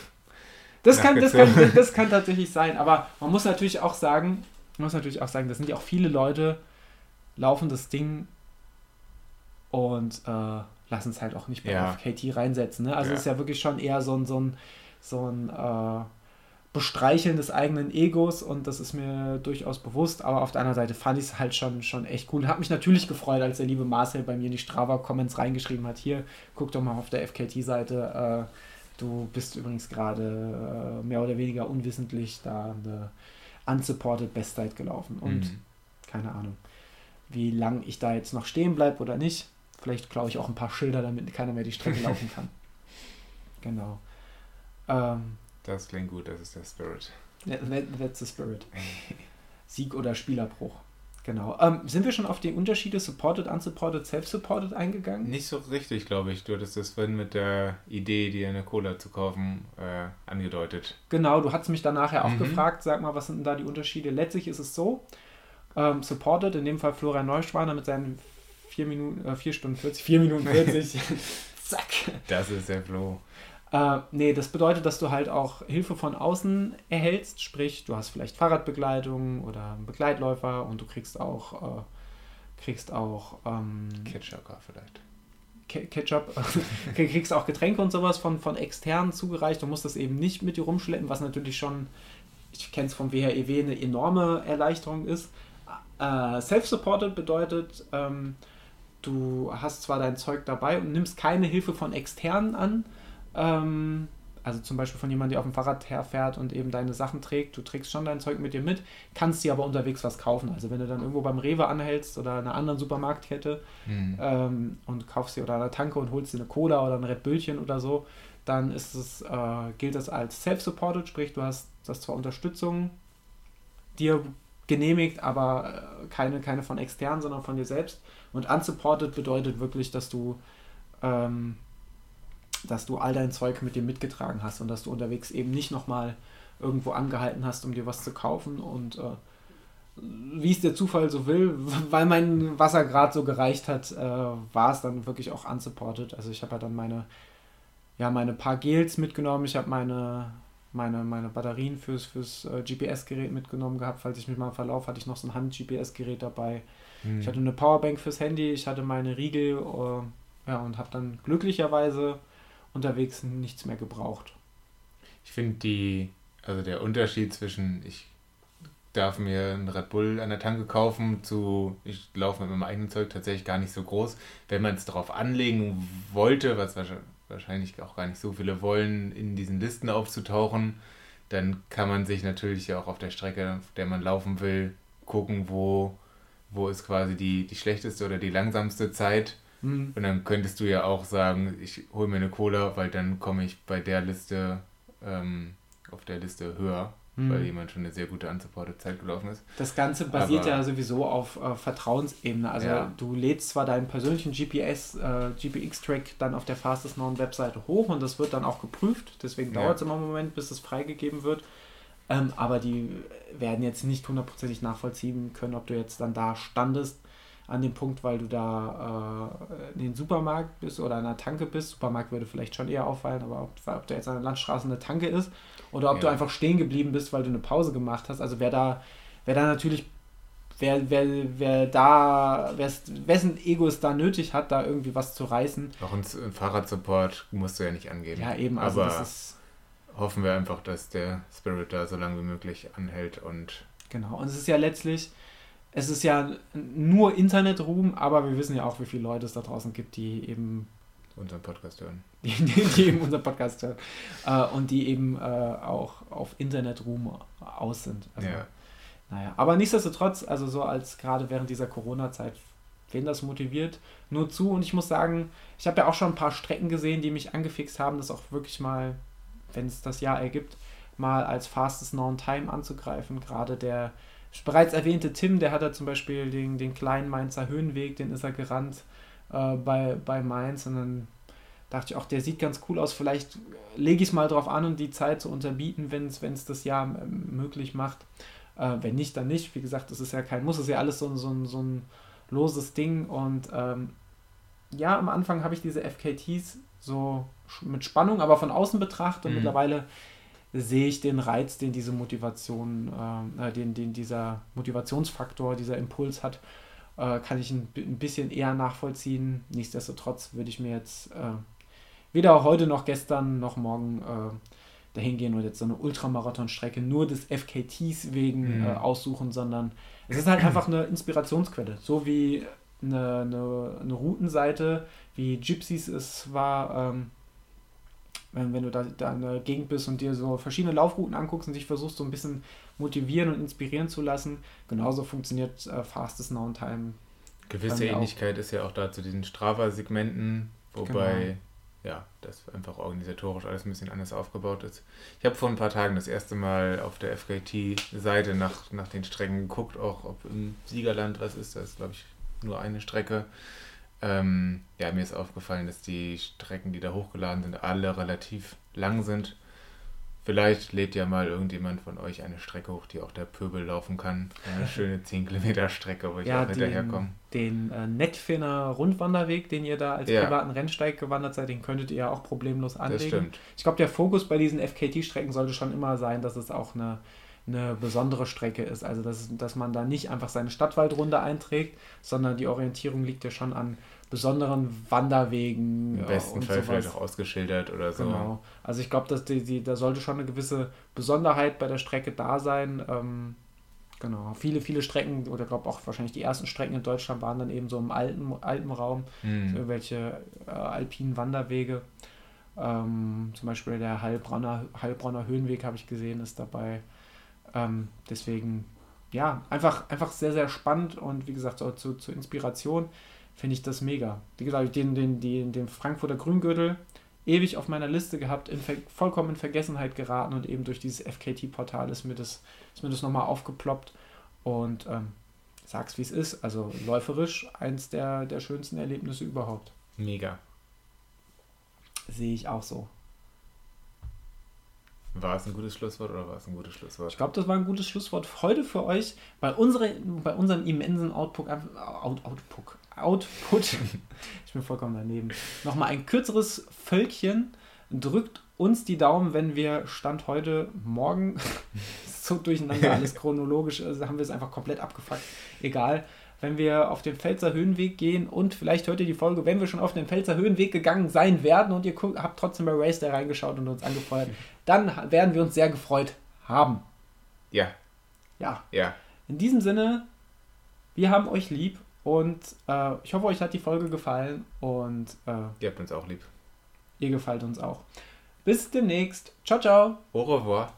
[SPEAKER 2] Das kann, das, kann, das kann tatsächlich sein, aber man muss natürlich auch sagen, man muss natürlich auch sagen, das sind ja auch viele Leute, laufen das Ding und äh, lassen es halt auch nicht mehr ja. auf KT reinsetzen. Ne? Also ja. es ist ja wirklich schon eher so ein, so ein, so ein äh, Bestreicheln des eigenen Egos und das ist mir durchaus bewusst, aber auf der anderen Seite fand ich es halt schon, schon echt cool. Hat mich natürlich gefreut, als der liebe Marcel bei mir in die Strava-Comments reingeschrieben hat, hier, guck doch mal auf der FKT-Seite, äh, du bist übrigens gerade äh, mehr oder weniger unwissentlich da eine unsupported Bestzeit gelaufen und mhm. keine Ahnung wie lange ich da jetzt noch stehen bleibe oder nicht. Vielleicht klaue ich auch ein paar Schilder, damit keiner mehr die Strecke [LAUGHS] laufen kann. Genau.
[SPEAKER 3] Ähm, das klingt gut, das ist der Spirit.
[SPEAKER 2] That's the Spirit. [LAUGHS] Sieg oder Spielerbruch. Genau. Ähm, sind wir schon auf die Unterschiede Supported, Unsupported, Self-Supported eingegangen?
[SPEAKER 3] Nicht so richtig, glaube ich. Du hattest das vorhin mit der Idee, dir eine Cola zu kaufen, äh, angedeutet.
[SPEAKER 2] Genau, du hast mich dann nachher auch mhm. gefragt, sag mal, was sind denn da die Unterschiede? Letztlich ist es so, ähm, supported, in dem Fall Florian Neuschwaner mit seinen 4 Minuten, äh, 4 Stunden 40, 4 Minuten [LAUGHS] 40.
[SPEAKER 3] Zack. Das ist der Flo.
[SPEAKER 2] Äh, nee, das bedeutet, dass du halt auch Hilfe von außen erhältst, sprich, du hast vielleicht Fahrradbegleitung oder einen Begleitläufer und du kriegst auch, äh, kriegst auch ähm,
[SPEAKER 3] Ketchup vielleicht.
[SPEAKER 2] Ketchup, [LAUGHS] kriegst auch Getränke und sowas von, von externen zugereicht. Du musst das eben nicht mit dir rumschleppen, was natürlich schon, ich kenne es vom WHEW, eine enorme Erleichterung ist. Äh, Self-supported bedeutet, ähm, du hast zwar dein Zeug dabei und nimmst keine Hilfe von externen an, ähm, also zum Beispiel von jemandem, der auf dem Fahrrad herfährt und eben deine Sachen trägt, du trägst schon dein Zeug mit dir mit, kannst dir aber unterwegs was kaufen. Also wenn du dann irgendwo beim Rewe anhältst oder einer anderen Supermarktkette mhm. ähm, und kaufst dir oder eine Tanke und holst dir eine Cola oder ein Red Bullchen oder so, dann ist es, äh, gilt das als self-supported, sprich du hast das zwar Unterstützung dir genehmigt, aber äh, keine, keine von externen, sondern von dir selbst. Und unsupported bedeutet wirklich, dass du, ähm, dass du all dein Zeug mit dir mitgetragen hast und dass du unterwegs eben nicht nochmal irgendwo angehalten hast, um dir was zu kaufen und äh, wie es der Zufall so will, [LAUGHS] weil mein Wassergrad so gereicht hat, äh, war es dann wirklich auch unsupported. Also ich habe halt dann meine, ja, meine paar Gels mitgenommen, ich habe meine meine, meine Batterien fürs, fürs äh, GPS-Gerät mitgenommen gehabt. Falls ich mich mal verlaufe, hatte ich noch so ein Hand-GPS-Gerät dabei. Mhm. Ich hatte eine Powerbank fürs Handy, ich hatte meine Riegel äh, ja, und habe dann glücklicherweise unterwegs nichts mehr gebraucht.
[SPEAKER 3] Ich finde die, also der Unterschied zwischen ich darf mir einen Red Bull an der Tanke kaufen zu ich laufe mit meinem eigenen Zeug tatsächlich gar nicht so groß. Wenn man es darauf anlegen wollte, was wahrscheinlich wahrscheinlich auch gar nicht so viele wollen, in diesen Listen aufzutauchen, dann kann man sich natürlich ja auch auf der Strecke, auf der man laufen will, gucken, wo, wo ist quasi die, die schlechteste oder die langsamste Zeit. Mhm. Und dann könntest du ja auch sagen, ich hole mir eine Cola, weil dann komme ich bei der Liste ähm, auf der Liste höher mhm. weil jemand schon eine sehr gute unsupported Zeit gelaufen ist.
[SPEAKER 2] Das Ganze basiert Aber, ja sowieso auf äh, Vertrauensebene. Also ja. du lädst zwar deinen persönlichen GPS, äh, GPX-Track dann auf der Fastest Known Webseite hoch und das wird dann auch geprüft. Deswegen ja. dauert es immer einen Moment, bis es freigegeben wird. Ähm, aber die werden jetzt nicht hundertprozentig nachvollziehen können, ob du jetzt dann da standest an dem Punkt, weil du da äh, in den Supermarkt bist oder an der Tanke bist. Supermarkt würde vielleicht schon eher auffallen, aber ob, ob da jetzt an der Landstraße eine Tanke ist oder ob ja. du einfach stehen geblieben bist, weil du eine Pause gemacht hast. Also wer da, wer da natürlich, wer, wer, wer da, wessen Ego es da nötig hat, da irgendwie was zu reißen.
[SPEAKER 3] Auch ein, ein Fahrradsupport musst du ja nicht angeben.
[SPEAKER 2] Ja, eben, also
[SPEAKER 3] aber das ist. Hoffen wir einfach, dass der Spirit da so lange wie möglich anhält und.
[SPEAKER 2] Genau, und es ist ja letztlich, es ist ja nur Internetruhm, aber wir wissen ja auch, wie viele Leute es da draußen gibt, die eben
[SPEAKER 3] unseren Podcast hören. [LAUGHS]
[SPEAKER 2] Die, die eben unseren Podcast hören. Äh, und die eben äh, auch auf Internetruhm aus sind. Also, ja. Naja, aber nichtsdestotrotz, also so als gerade während dieser Corona-Zeit, wen das motiviert, nur zu. Und ich muss sagen, ich habe ja auch schon ein paar Strecken gesehen, die mich angefixt haben, das auch wirklich mal, wenn es das Jahr ergibt, mal als fastest known time anzugreifen. Gerade der bereits erwähnte Tim, der hat ja zum Beispiel den, den kleinen Mainzer Höhenweg, den ist er gerannt äh, bei, bei Mainz und dann dachte ich auch, der sieht ganz cool aus. Vielleicht lege ich es mal drauf an und die Zeit zu unterbieten, wenn es das Jahr ähm, möglich macht. Äh, wenn nicht, dann nicht. Wie gesagt, das ist ja kein Muss, das ist ja alles so, so, so ein loses Ding. Und ähm, ja, am Anfang habe ich diese FKTs so mit Spannung, aber von außen betrachtet und mhm. mittlerweile sehe ich den Reiz, den diese Motivation, äh, den, den dieser Motivationsfaktor, dieser Impuls hat, äh, kann ich ein, ein, bisschen eher nachvollziehen. Nichtsdestotrotz würde ich mir jetzt äh, weder heute noch gestern noch morgen äh, dahin gehen und jetzt so eine Ultramarathon-Strecke nur des FKTs wegen mhm. Äh, aussuchen, sondern es ist halt einfach eine Inspirationsquelle. So wie eine, eine, eine Routenseite, wie Gypsies es war, ähm, wenn, du da, da in der Gegend bist und dir so verschiedene Laufrouten anguckst und dich versuchst so ein bisschen motivieren und inspirieren zu lassen, genauso funktioniert äh, Fastest Known Time.
[SPEAKER 3] Gewisse Ähnlichkeit auch. ist ja auch da zu diesen Strava-Segmenten, wobei genau. ja, das einfach organisatorisch alles ein bisschen anders aufgebaut ist. Ich habe vor ein paar Tagen das erste Mal auf der FKT-Seite nach, nach den Strecken geguckt, auch ob im Siegerland was ist. Das ist, glaube ich, nur eine Strecke. Ähm, ja, mir ist aufgefallen, dass die Strecken, die da hochgeladen sind, alle relativ lang sind. Vielleicht lädt ja mal irgendjemand von euch eine Strecke hoch, die auch der Pöbel laufen kann. Eine [LAUGHS] schöne 10 Kilometer Strecke, wo ich ja, auch hinterherkomme.
[SPEAKER 2] Den, den äh, Netfinner Rundwanderweg, den ihr da als ja. privaten Rennsteig gewandert seid, den könntet ihr ja auch problemlos anlegen. Das stimmt. Ich glaube, der Fokus bei diesen FKT-Strecken sollte schon immer sein, dass es auch eine eine besondere Strecke ist. Also dass, dass man da nicht einfach seine Stadtwaldrunde einträgt, sondern die Orientierung liegt ja schon an besonderen Wanderwegen.
[SPEAKER 3] Im besten Fall sowas. vielleicht auch ausgeschildert oder so. Genau.
[SPEAKER 2] Also ich glaube, dass die, die, da sollte schon eine gewisse Besonderheit bei der Strecke da sein. Ähm, genau. Viele, viele Strecken, oder ich glaube auch wahrscheinlich die ersten Strecken in Deutschland waren dann eben so im alten, Alpenraum, mhm. irgendwelche äh, alpinen Wanderwege. Ähm, zum Beispiel der Heilbronner, Heilbronner Höhenweg habe ich gesehen, ist dabei. Ähm, deswegen, ja, einfach, einfach sehr, sehr spannend und wie gesagt, auch zu, zur Inspiration finde ich das mega. Wie gesagt, den, den, den, den Frankfurter Grüngürtel ewig auf meiner Liste gehabt, in vollkommen in Vergessenheit geraten und eben durch dieses FKT-Portal ist mir das, ist mir das nochmal aufgeploppt und ähm, sag's wie es ist. Also läuferisch eins der, der schönsten Erlebnisse überhaupt.
[SPEAKER 3] Mega.
[SPEAKER 2] Sehe ich auch so.
[SPEAKER 3] War es ein gutes Schlusswort oder war es ein gutes Schlusswort?
[SPEAKER 2] Ich glaube, das war ein gutes Schlusswort heute für euch bei, unsere, bei unserem immensen Output, Out, Output, Output. [LAUGHS] ich bin vollkommen daneben. Nochmal ein kürzeres Völkchen. Drückt uns die Daumen, wenn wir Stand heute, morgen, [LAUGHS] so durcheinander alles chronologisch, also haben wir es einfach komplett abgefuckt. Egal wenn wir auf den Pfälzer Höhenweg gehen und vielleicht ihr die Folge, wenn wir schon auf den Pfälzer Höhenweg gegangen sein werden und ihr habt trotzdem bei Race da reingeschaut und uns angefeuert, dann werden wir uns sehr gefreut haben.
[SPEAKER 3] Ja.
[SPEAKER 2] Ja.
[SPEAKER 3] Ja.
[SPEAKER 2] In diesem Sinne, wir haben euch lieb und äh, ich hoffe, euch hat die Folge gefallen und äh,
[SPEAKER 3] ihr habt uns auch lieb.
[SPEAKER 2] Ihr gefällt uns auch. Bis demnächst. Ciao, ciao.
[SPEAKER 3] Au revoir.